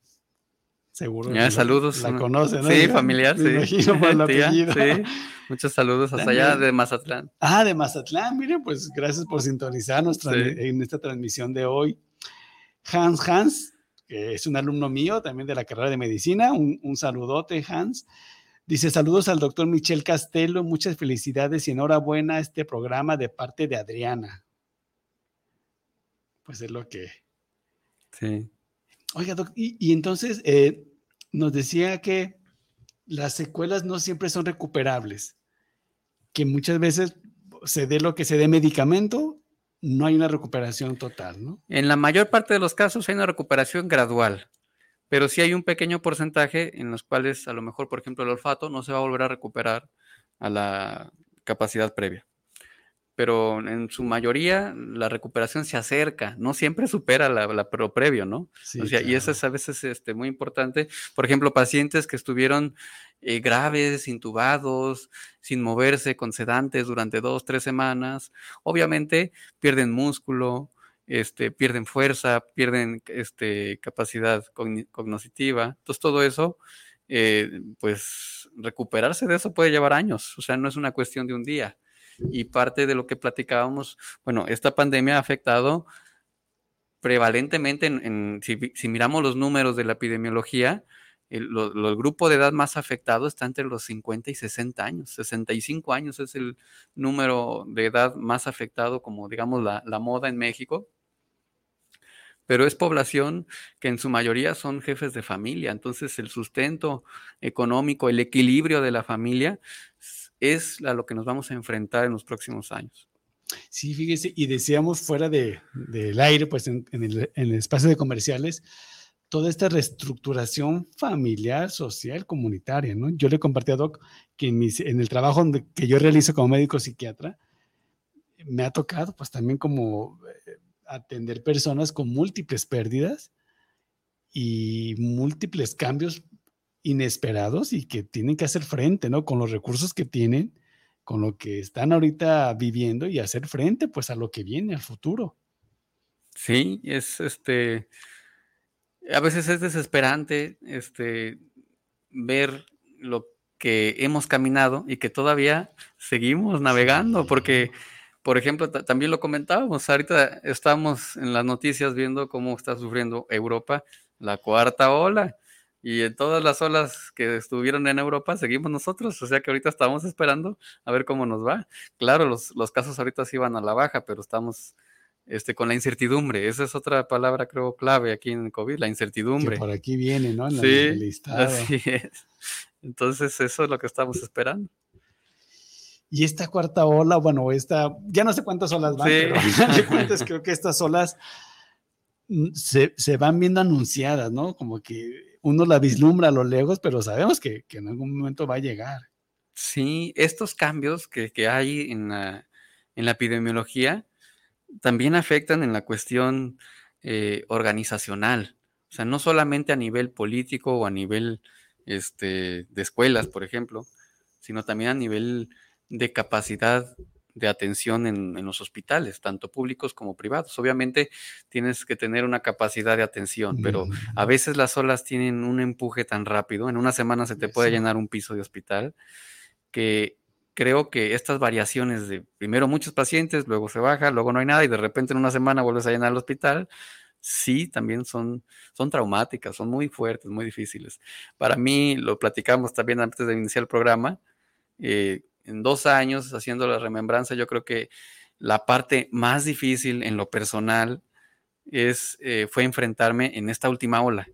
Speaker 3: Seguro.
Speaker 4: Ya, saludos.
Speaker 3: La conoce, ¿no?
Speaker 4: Sí, familiar, sí. imagino por [laughs] el apellido. sí. Muchos saludos hasta allá de Mazatlán.
Speaker 3: Ah, de Mazatlán, miren, pues gracias por sintonizarnos en esta transmisión de hoy. Hans Hans, que es un alumno mío también de la carrera de medicina, un, un saludote, Hans. Dice saludos al doctor Michel Castelo, muchas felicidades y enhorabuena a este programa de parte de Adriana. Pues es lo que...
Speaker 4: Sí.
Speaker 3: Oiga, y, entonces eh, nos decía que las secuelas no siempre son recuperables, que muchas veces se dé lo que se dé medicamento, no hay una recuperación total, ¿no?
Speaker 4: En la mayor parte de los casos hay una recuperación gradual, pero sí hay un pequeño porcentaje en los cuales a lo mejor, por ejemplo, el olfato no se va a volver a recuperar a la capacidad previa pero en su mayoría la recuperación se acerca, no siempre supera la, la previo, ¿no? o sea, y eso es a veces este, muy importante. Por ejemplo, pacientes que estuvieron eh, graves, intubados, sin moverse, con sedantes durante dos, tres semanas, obviamente pierden músculo, este, pierden fuerza, pierden este, capacidad cognitiva. Entonces, todo eso, eh, pues recuperarse de eso puede llevar años, o sea, no es una cuestión de un día y parte de lo que platicábamos, bueno, esta pandemia ha afectado prevalentemente, en, si, miramos los números de la epidemiología, el, grupo de edad más afectado está entre los 50 y 60 años. 65 años es el número de edad más afectado, como digamos la, la moda en México. Pero es población que en su mayoría son jefes de familia. Entonces el sustento económico, el equilibrio de la familia es a lo que nos vamos a enfrentar en los próximos años.
Speaker 3: Sí, fíjese, y decíamos fuera de, del aire, pues en, el, espacio de comerciales, toda esta reestructuración familiar, social, comunitaria, ¿no? Yo le compartí a Doc que en, en el trabajo que yo realizo como médico psiquiatra, me ha tocado pues también como eh, atender personas con múltiples pérdidas y múltiples cambios inesperados y que tienen que hacer frente, ¿no? Con los recursos que tienen, con lo que están ahorita viviendo y hacer frente pues a lo que viene, al futuro.
Speaker 4: Sí, es este, a veces es desesperante este, ver lo que hemos caminado y que todavía seguimos navegando, porque por ejemplo, también lo comentábamos, ahorita estamos en las noticias viendo cómo está sufriendo Europa la cuarta ola. Y en todas las olas que estuvieron en Europa seguimos nosotros, o sea que ahorita estamos esperando a ver cómo nos va. Claro, los, los casos ahorita sí van a la baja, pero estamos este, con la incertidumbre. Esa es otra palabra, creo, clave aquí en COVID, la incertidumbre.
Speaker 3: por aquí viene, ¿no?
Speaker 4: sí, así es. Entonces, eso es lo que estamos esperando.
Speaker 3: Y esta cuarta ola, bueno, esta, ya no sé cuántas olas van, pero de cuentas creo que estas olas mm, se, se, van viendo anunciadas, ¿no? Como que uno la vislumbra a lo lejos, pero sabemos que, que en algún momento va a llegar.
Speaker 4: Sí, estos cambios que, que hay en la, en la, epidemiología también afectan en la cuestión eh, organizacional. O sea, no solamente a nivel político o a nivel este, de escuelas, por ejemplo, sino también a nivel de capacidad de atención en, los hospitales, tanto públicos como privados. Obviamente tienes que tener una capacidad de atención, pero a veces las olas tienen un empuje tan rápido, en una semana se te puede llenar un piso de hospital, que creo que estas variaciones de primero muchos pacientes, luego se baja, luego no hay nada y de repente en una semana vuelves a llenar el hospital, sí, también son, son traumáticas, son muy fuertes, muy difíciles. Para mí, lo platicamos también antes de iniciar el programa, eh, en dos años haciendo la remembranza, yo creo que la parte más difícil en lo personal es, eh, fue enfrentarme en esta última ola.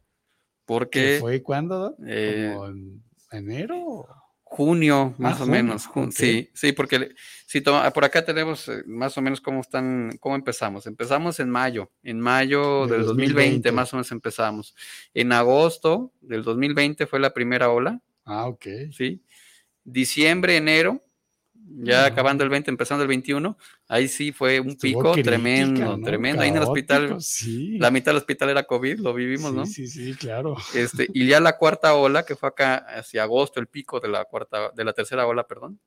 Speaker 4: Porque...
Speaker 3: ¿Fue cuándo? Eh, en enero?
Speaker 4: Junio, ah, más o menos. Sí, sí, porque si por acá tenemos eh, más o menos cómo están, cómo empezamos. Empezamos en mayo, en mayo del 2020, más o menos empezamos. En agosto del 2020 fue la primera ola.
Speaker 3: Ah, ok.
Speaker 4: Sí diciembre, enero, ya acabando el 20, empezando el 21, ahí sí fue un pico tremendo, tremendo. ahí en el hospital, la mitad del hospital era COVID, lo vivimos, ¿no?
Speaker 3: Sí, sí, claro.
Speaker 4: Este, y ya la cuarta ola, que fue acá hacia agosto, el pico de la cuarta, de la tercera ola, perdón,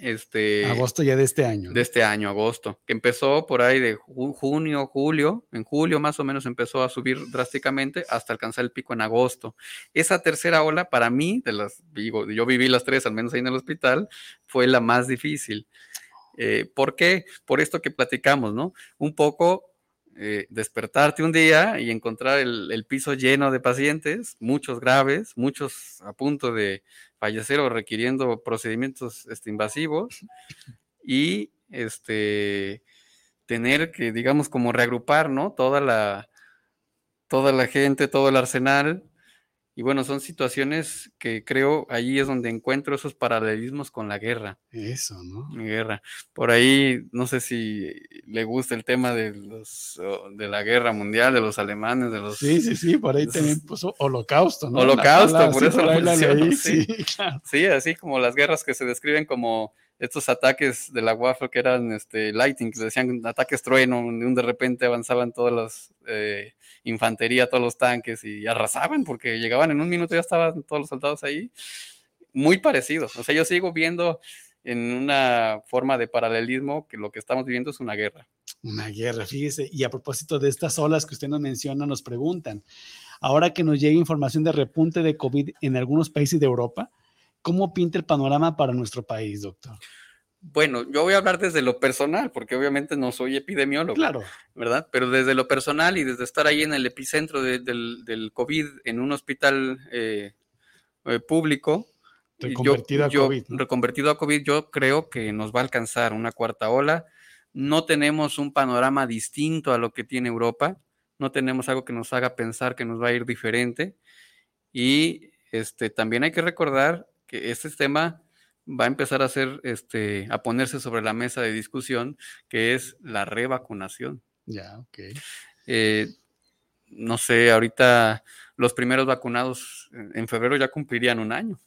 Speaker 4: este,
Speaker 3: agosto ya de este año.
Speaker 4: De este año, agosto, que empezó por ahí de junio, julio, en julio más o menos empezó a subir drásticamente hasta alcanzar el pico en agosto. Esa tercera ola para mí, de las, digo, yo viví las tres, al menos ahí en el hospital, fue la más difícil. Eh, ¿Por qué? Por esto que platicamos, ¿no? Un poco eh, despertarte un día y encontrar el, piso lleno de pacientes, muchos graves, muchos a punto de fallecer o requiriendo procedimientos este, invasivos y este, tener que, digamos, como reagrupar, ¿no? Toda la, toda la gente, todo el arsenal y bueno, son situaciones que creo allí es donde encuentro esos paralelismos con la guerra.
Speaker 3: Eso, ¿no?
Speaker 4: Guerra. Por ahí, no sé si le gusta el tema de los de la guerra mundial, de los alemanes, de los.
Speaker 3: Sí, sí, sí, por ahí también puso holocausto, ¿no?
Speaker 4: Holocausto, por eso lo sí, [laughs] sí, así como las guerras que se describen como estos ataques de la Waffle que eran este, lighting, que decían ataques trueno, donde de repente avanzaban todas las eh, infantería, todos los tanques y arrasaban porque llegaban en un minuto ya estaban todos los soldados ahí. Muy parecidos. O sea, yo sigo viendo en una forma de paralelismo que lo que estamos viviendo es una guerra.
Speaker 3: Una guerra, fíjese. Y a propósito de estas olas que usted nos menciona, nos preguntan, ahora que nos llega información de repunte de COVID en algunos países de Europa, ¿Cómo pinta el panorama para nuestro país, doctor?
Speaker 4: Bueno, yo voy a hablar desde lo personal, porque obviamente no soy epidemiólogo,
Speaker 3: claro.
Speaker 4: ¿verdad? Pero desde lo personal y desde estar ahí en el epicentro del, COVID en un hospital eh, eh, público,
Speaker 3: reconvertido a COVID.
Speaker 4: Reconvertido a COVID, yo creo que nos va a alcanzar una cuarta ola. No tenemos un panorama distinto a lo que tiene Europa, no tenemos algo que nos haga pensar que nos va a ir diferente. Y este, también hay que recordar que este tema va a empezar a hacer, este, a ponerse sobre la mesa de discusión, que es la revacunación.
Speaker 3: Ya, ok.
Speaker 4: Eh, no sé, ahorita los primeros vacunados en febrero ya cumplirían un año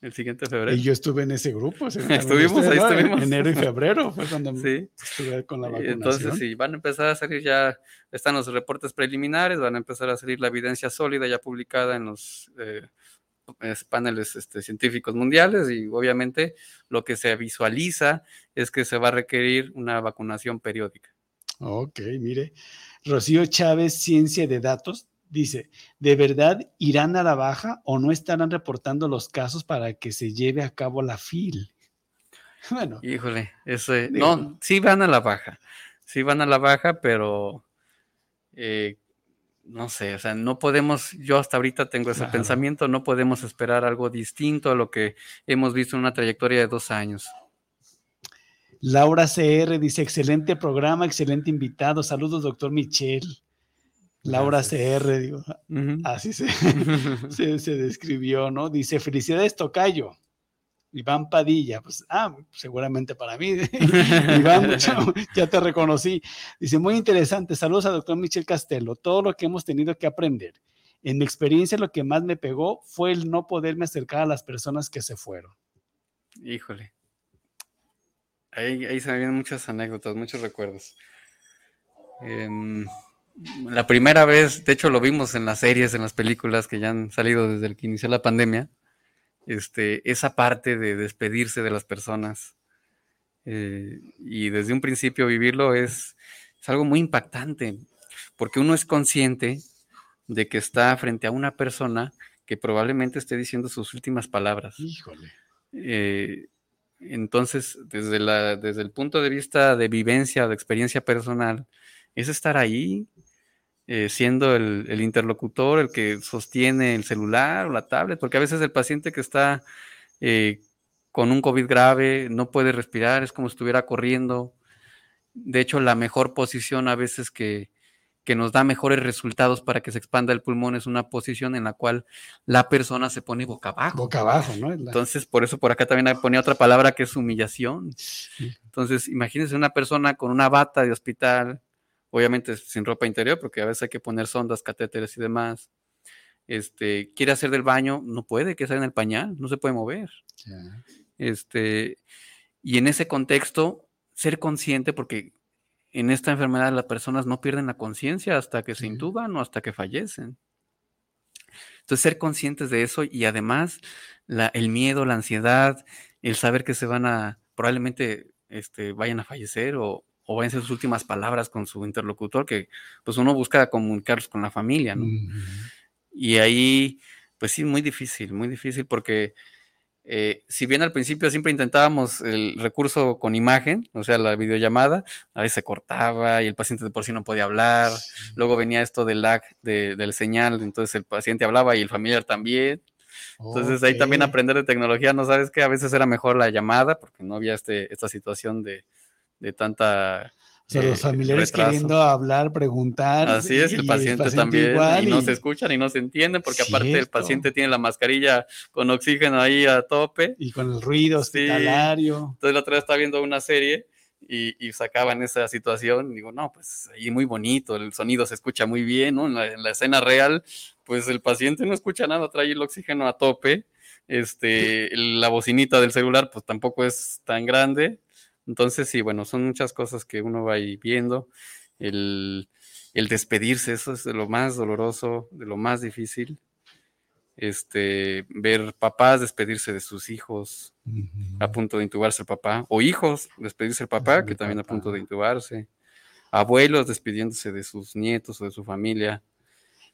Speaker 4: el siguiente febrero.
Speaker 3: Y yo estuve en ese grupo.
Speaker 4: estuvimos, ahí estuvimos.
Speaker 3: Enero y [laughs] febrero fue cuando estuve con la vacunación.
Speaker 4: Entonces, sí, van a empezar a salir ya, están los reportes preliminares, van a empezar a salir la evidencia sólida ya publicada en los eh, paneles este, científicos mundiales y obviamente lo que se visualiza es que se va a requerir una vacunación periódica.
Speaker 3: Ok, mire. Rocío Chávez, Ciencia de Datos, Dice, ¿de verdad irán a la baja o no estarán reportando los casos para que se lleve a cabo la FIL? [laughs]
Speaker 4: Bueno. Híjole, ese, no, sí van a la baja, sí van a la baja, pero eh, no sé, o sea, no podemos, yo hasta ahorita tengo ese pensamiento, no podemos esperar algo distinto a lo que hemos visto en una trayectoria de dos años.
Speaker 3: Laura CR dice, excelente programa, excelente invitado. Saludos, doctor Michel. Laura CR, digo, así [laughs] se, se, describió, ¿no? Dice, felicidades, Tocayo. Iván Padilla, pues, ah, seguramente para mí. [laughs] [laughs] Iván, ya te reconocí. Dice, muy interesante. Saludos al doctor Michel Castelo. Todo lo que hemos tenido que aprender. En mi experiencia, lo que más me pegó fue el no poderme acercar a las personas que se fueron.
Speaker 4: Híjole. Ahí, ahí se me vienen muchas anécdotas, muchos recuerdos. Eh, la primera vez, de hecho lo vimos en las series, en las películas que ya han salido desde el que inició la pandemia, este, esa parte de despedirse de las personas eh, y desde un principio vivirlo es, es, algo muy impactante, porque uno es consciente de que está frente a una persona que probablemente esté diciendo sus últimas palabras.
Speaker 3: Híjole.
Speaker 4: Eh, entonces, desde, la, desde el punto de vista de vivencia, de experiencia personal, es estar ahí, eh, siendo el, interlocutor, el que sostiene el celular o la tablet, porque a veces el paciente que está eh, con un COVID grave no puede respirar, es como si estuviera corriendo. De hecho, la mejor posición a veces que, que nos da mejores resultados para que se expanda el pulmón es una posición en la cual la persona se pone boca abajo.
Speaker 3: Boca abajo, ¿no?
Speaker 4: Entonces, por eso por acá también ponía otra palabra que es humillación. Entonces, imagínense una persona con una bata de hospital, obviamente sin ropa interior, porque a veces hay que poner sondas, catéteres y demás. Este, quiere hacer del baño, no puede, que estar en el pañal, no se puede mover. Este, y en ese contexto, ser consciente, porque en esta enfermedad las personas no pierden la conciencia hasta que se intuban o hasta que fallecen. Entonces, ser conscientes de eso y además el miedo, la ansiedad, el saber que se van a, probablemente este, vayan a fallecer o, o vayan a ser sus últimas palabras con su interlocutor, que pues uno busca comunicarlos con la familia, ¿no? Y ahí, pues sí, muy difícil, muy difícil porque eh, si bien al principio siempre intentábamos el recurso con imagen, o sea, la videollamada, a veces se cortaba y el paciente de por sí no podía hablar, luego venía esto del lag de, del señal, entonces el paciente hablaba y el familiar también. Entonces ahí también aprender de tecnología, no sabes que a veces era mejor la llamada porque no había este, esta situación de, de tanta...
Speaker 3: O sea, los eh, familiares queriendo hablar, preguntar.
Speaker 4: Así es, el paciente, también. y, no se escuchan y no se entienden, porque aparte el paciente tiene la mascarilla con oxígeno ahí a tope.
Speaker 3: Y con el ruido hospitalario.
Speaker 4: Entonces la otra vez estaba viendo una serie y, y, sacaban esa situación. Digo, no, pues ahí muy bonito, el sonido se escucha muy bien, ¿no? En la, en la escena real, pues el paciente no escucha nada, trae el oxígeno a tope. Este, la bocinita del celular, pues tampoco es tan grande entonces, sí, bueno, son muchas cosas que uno va ahí viendo. El, despedirse, eso es de lo más doloroso, de lo más difícil. Este, ver papás despedirse de sus hijos a punto de intubarse el papá, o hijos despedirse el papá, que también a punto de intubarse, abuelos despidiéndose de sus nietos o de su familia.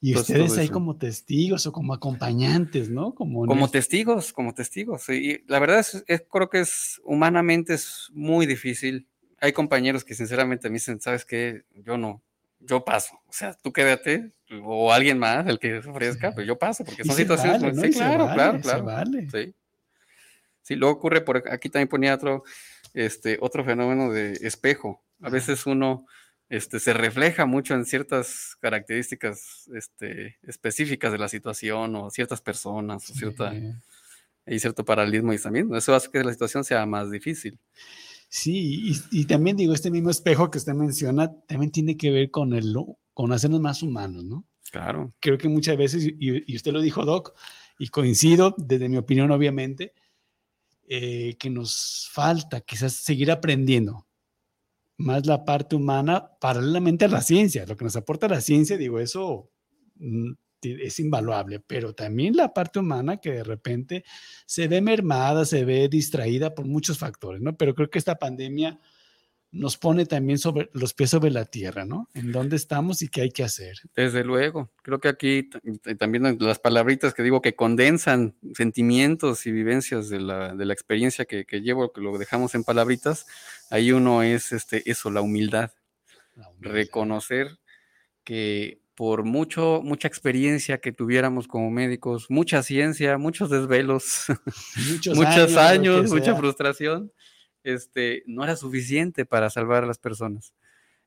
Speaker 3: Y ustedes ahí como testigos o como acompañantes, ¿no?
Speaker 4: Como, como testigos, como testigos. Y la verdad es, creo que es humanamente es muy difícil. Hay compañeros que sinceramente me dicen, ¿sabes qué? Yo no, yo paso. O sea, tú quédate o alguien más, el que ofrezca, pues yo paso, porque son situaciones. Sí, claro, claro, claro. Vale. Sí. sí, luego ocurre por aquí también ponía otro, este, otro fenómeno de espejo. A veces uno este, se refleja mucho en ciertas características este, específicas de la situación o ciertas personas o cierta... hay cierto paralelismo y también eso hace que la situación sea más difícil.
Speaker 3: Sí, y, también digo, este mismo espejo que usted menciona también tiene que ver con, el, con hacernos más humanos, ¿no?
Speaker 4: Claro.
Speaker 3: Creo que muchas veces, y, usted lo dijo, Doc, y coincido, desde mi opinión, obviamente, eh, que nos falta quizás seguir aprendiendo más la parte humana paralelamente a la ciencia. Lo que nos aporta la ciencia, digo, eso mm, es invaluable, pero también la parte humana que de repente se ve mermada, se ve distraída por muchos factores, ¿no? Pero creo que esta pandemia nos pone también sobre los pies sobre la tierra, ¿no? En dónde estamos y qué hay que hacer.
Speaker 4: Desde luego, creo que aquí también las palabritas que digo que condensan sentimientos y vivencias de la, de la experiencia que, que, llevo, que lo dejamos en palabritas, ahí uno es este, eso, la humildad. La humildad. Reconocer que por mucho, mucha experiencia que tuviéramos como médicos, mucha ciencia, muchos desvelos, [laughs] muchos, años, mucha frustración, este, no era suficiente para salvar a las personas.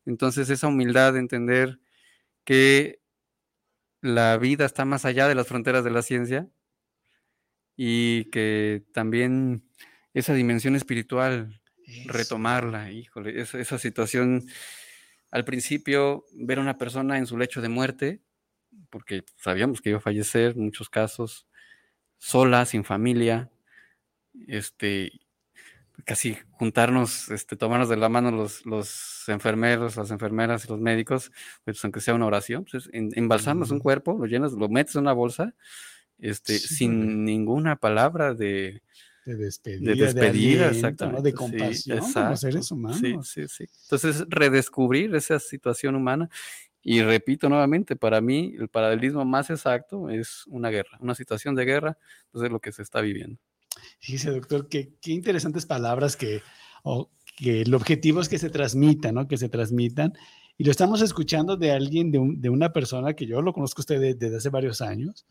Speaker 4: Entonces, esa humildad de entender que la vida está más allá de las fronteras de la ciencia y que también esa dimensión espiritual, retomarla, híjole, esa, esa situación al principio ver a una persona en su lecho de muerte, porque sabíamos que iba a fallecer en muchos casos, sola, sin familia, este, casi juntarnos, este, tomarnos de la mano los, los enfermeros, las enfermeras y los médicos, pues aunque sea una oración, pues, embalsamos un cuerpo, lo llenas, lo metes en una bolsa, este, sin ninguna palabra de,
Speaker 3: de despedida, de, despedida, exactamente. de compasión
Speaker 4: como seres humanos. Sí, sí, sí. Entonces, redescubrir esa situación humana. Y repito nuevamente, para mí el paralelismo más exacto es una guerra, una situación de guerra, pues es lo que se está viviendo.
Speaker 3: Fíjese, doctor, qué, interesantes palabras que, o, que el objetivo es que se transmitan, ¿no? Que se transmitan. Y lo estamos escuchando de alguien, de, una persona que yo lo conozco usted desde hace varios años,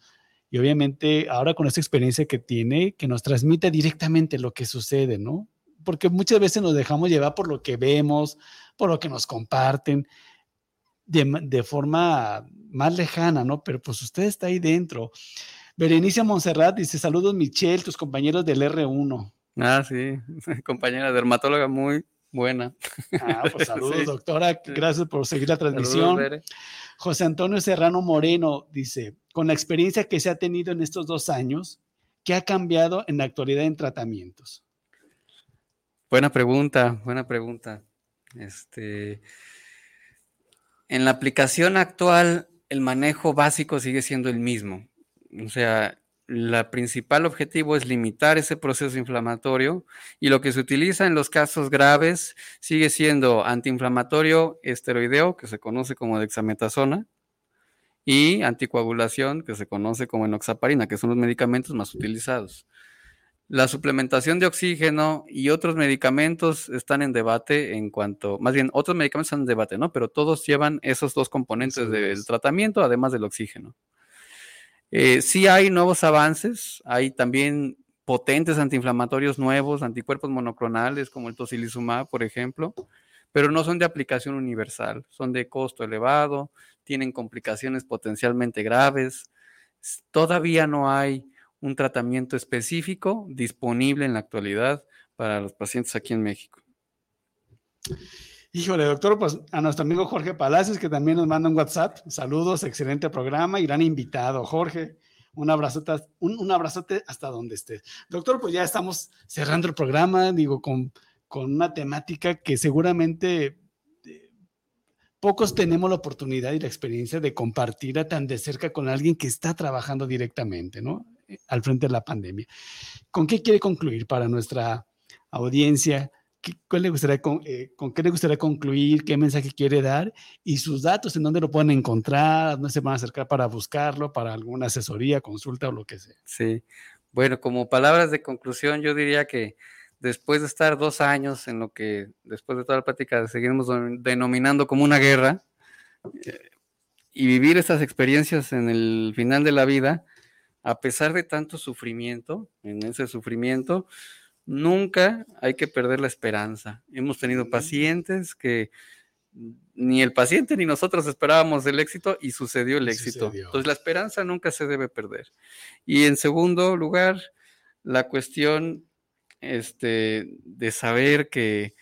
Speaker 3: y obviamente ahora con esta experiencia que tiene, que nos transmite directamente lo que sucede, ¿no? Porque muchas veces nos dejamos llevar por lo que vemos, por lo que nos comparten, de, de forma más lejana, ¿no? Pero pues usted está ahí dentro. Berenice Monserrat dice, saludos Michelle, tus compañeros del R1.
Speaker 4: Ah, sí, [laughs] compañera dermatóloga muy buena.
Speaker 3: Ah, pues [laughs] saludos, doctora. Gracias por seguir la transmisión. José Antonio Serrano Moreno dice, con la experiencia que se ha tenido en estos dos años, ¿qué ha cambiado en la actualidad en tratamientos?
Speaker 4: Buena pregunta, buena pregunta. Este, en la aplicación actual, el manejo básico sigue siendo el mismo. O sea, la principal objetivo es limitar ese proceso inflamatorio y lo que se utiliza en los casos graves sigue siendo antiinflamatorio esteroideo, que se conoce como dexametasona, y anticoagulación, que se conoce como enoxaparina, que son los medicamentos más utilizados. La suplementación de oxígeno y otros medicamentos están en debate en cuanto, más bien, otros medicamentos están en debate, ¿no? Pero todos llevan esos dos componentes del tratamiento, además del oxígeno. Eh, sí hay nuevos avances, hay también potentes antiinflamatorios nuevos, anticuerpos monoclonales como el tocilizumab, por ejemplo, pero no son de aplicación universal, son de costo elevado, tienen complicaciones potencialmente graves. Todavía no hay un tratamiento específico disponible en la actualidad para los pacientes aquí en México.
Speaker 3: Híjole, doctor, pues a nuestro amigo Jorge Palacios, que también nos manda un WhatsApp. Saludos, excelente programa y gran invitado. Jorge, un abrazote, hasta donde estés. Doctor, pues ya estamos cerrando el programa, digo, con, con una temática que seguramente eh, pocos tenemos la oportunidad y la experiencia de compartir tan de cerca con alguien que está trabajando directamente, ¿no? Al frente de la pandemia. ¿Con qué quiere concluir para nuestra audiencia? Le gustaría, eh, con, qué le gustaría concluir, qué mensaje quiere dar y sus datos, en dónde lo pueden encontrar, dónde se van a acercar para buscarlo, para alguna asesoría, consulta o lo que sea.
Speaker 4: Sí, bueno, como palabras de conclusión, yo diría que después de estar dos años en lo que, después de toda la plática, seguimos denominando como una guerra, eh, y vivir estas experiencias en el final de la vida, a pesar de tanto sufrimiento, en ese sufrimiento, nunca hay que perder la esperanza. Hemos tenido pacientes que ni el paciente ni nosotros esperábamos el éxito y sucedió el éxito. Entonces la esperanza nunca se debe perder. Y en segundo lugar, la cuestión este, de saber que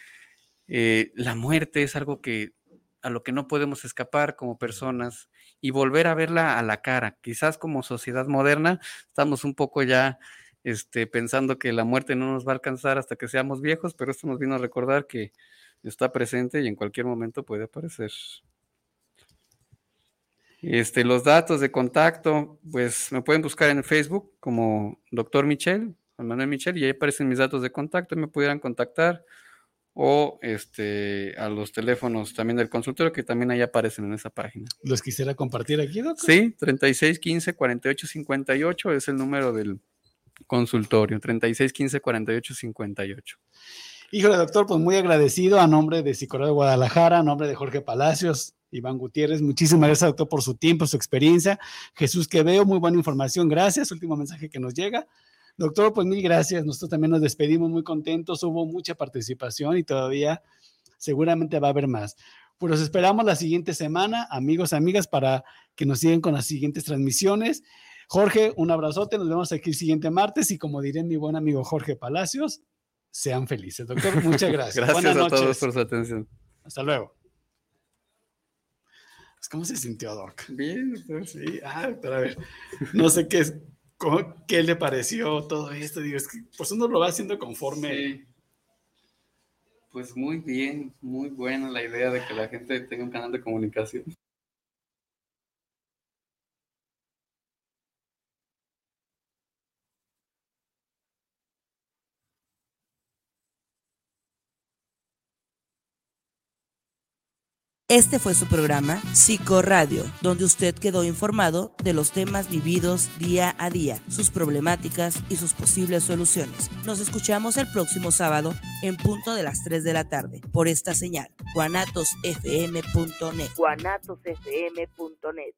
Speaker 4: eh, la muerte es algo que a lo que no podemos escapar como personas y volver a verla a la cara. Quizás como sociedad moderna estamos un poco ya este, pensando que la muerte no nos va a alcanzar hasta que seamos viejos, pero esto nos vino a recordar que está presente y en cualquier momento puede aparecer. Este, los datos de contacto, pues me pueden buscar en Facebook como Doctor Michel, Manuel Michel, y ahí aparecen mis datos de contacto, me pudieran contactar o este, a los teléfonos también del consultorio que también ahí aparecen en esa página.
Speaker 3: ¿Los quisiera compartir aquí, doctor?
Speaker 4: Sí, 36 15 48 58 es el número del consultorio, 36 15 48 58.
Speaker 3: Híjole, doctor, pues muy agradecido a nombre de Psicología de Guadalajara, a nombre de Jorge Palacios, Iván Gutiérrez. Muchísimas gracias, doctor, por su tiempo, su experiencia. Jesús que veo, muy buena información. Gracias. Último mensaje que nos llega. Doctor, pues mil gracias. Nosotros también nos despedimos muy contentos. Hubo mucha participación y todavía seguramente va a haber más. Pues esperamos la siguiente semana, amigos, amigas, para que nos sigan con las siguientes transmisiones. Jorge, un abrazote. Nos vemos aquí el siguiente martes y como diré mi buen amigo Jorge Palacios, sean felices. Doctor, [laughs] muchas gracias.
Speaker 4: gracias
Speaker 3: Buenas
Speaker 4: a
Speaker 3: noches.
Speaker 4: todos por su atención.
Speaker 3: Hasta luego. ¿Cómo se sintió, Doc?
Speaker 4: Bien, doctor.
Speaker 3: Sí, ah, doctor, a ver, no sé qué es, cómo- qué le pareció todo esto. Digo, es que pues uno lo va haciendo conforme.
Speaker 4: Sí. Pues muy bien, muy buena la idea de que la gente tenga un canal de comunicación.
Speaker 9: Este fue su programa Psicoradio, donde usted quedó informado de los temas vividos día a día, sus problemáticas y sus posibles soluciones. Nos escuchamos el próximo sábado en punto de las 3 de la tarde por esta señal, guanatosfm.net.
Speaker 10: guanatosfm.net.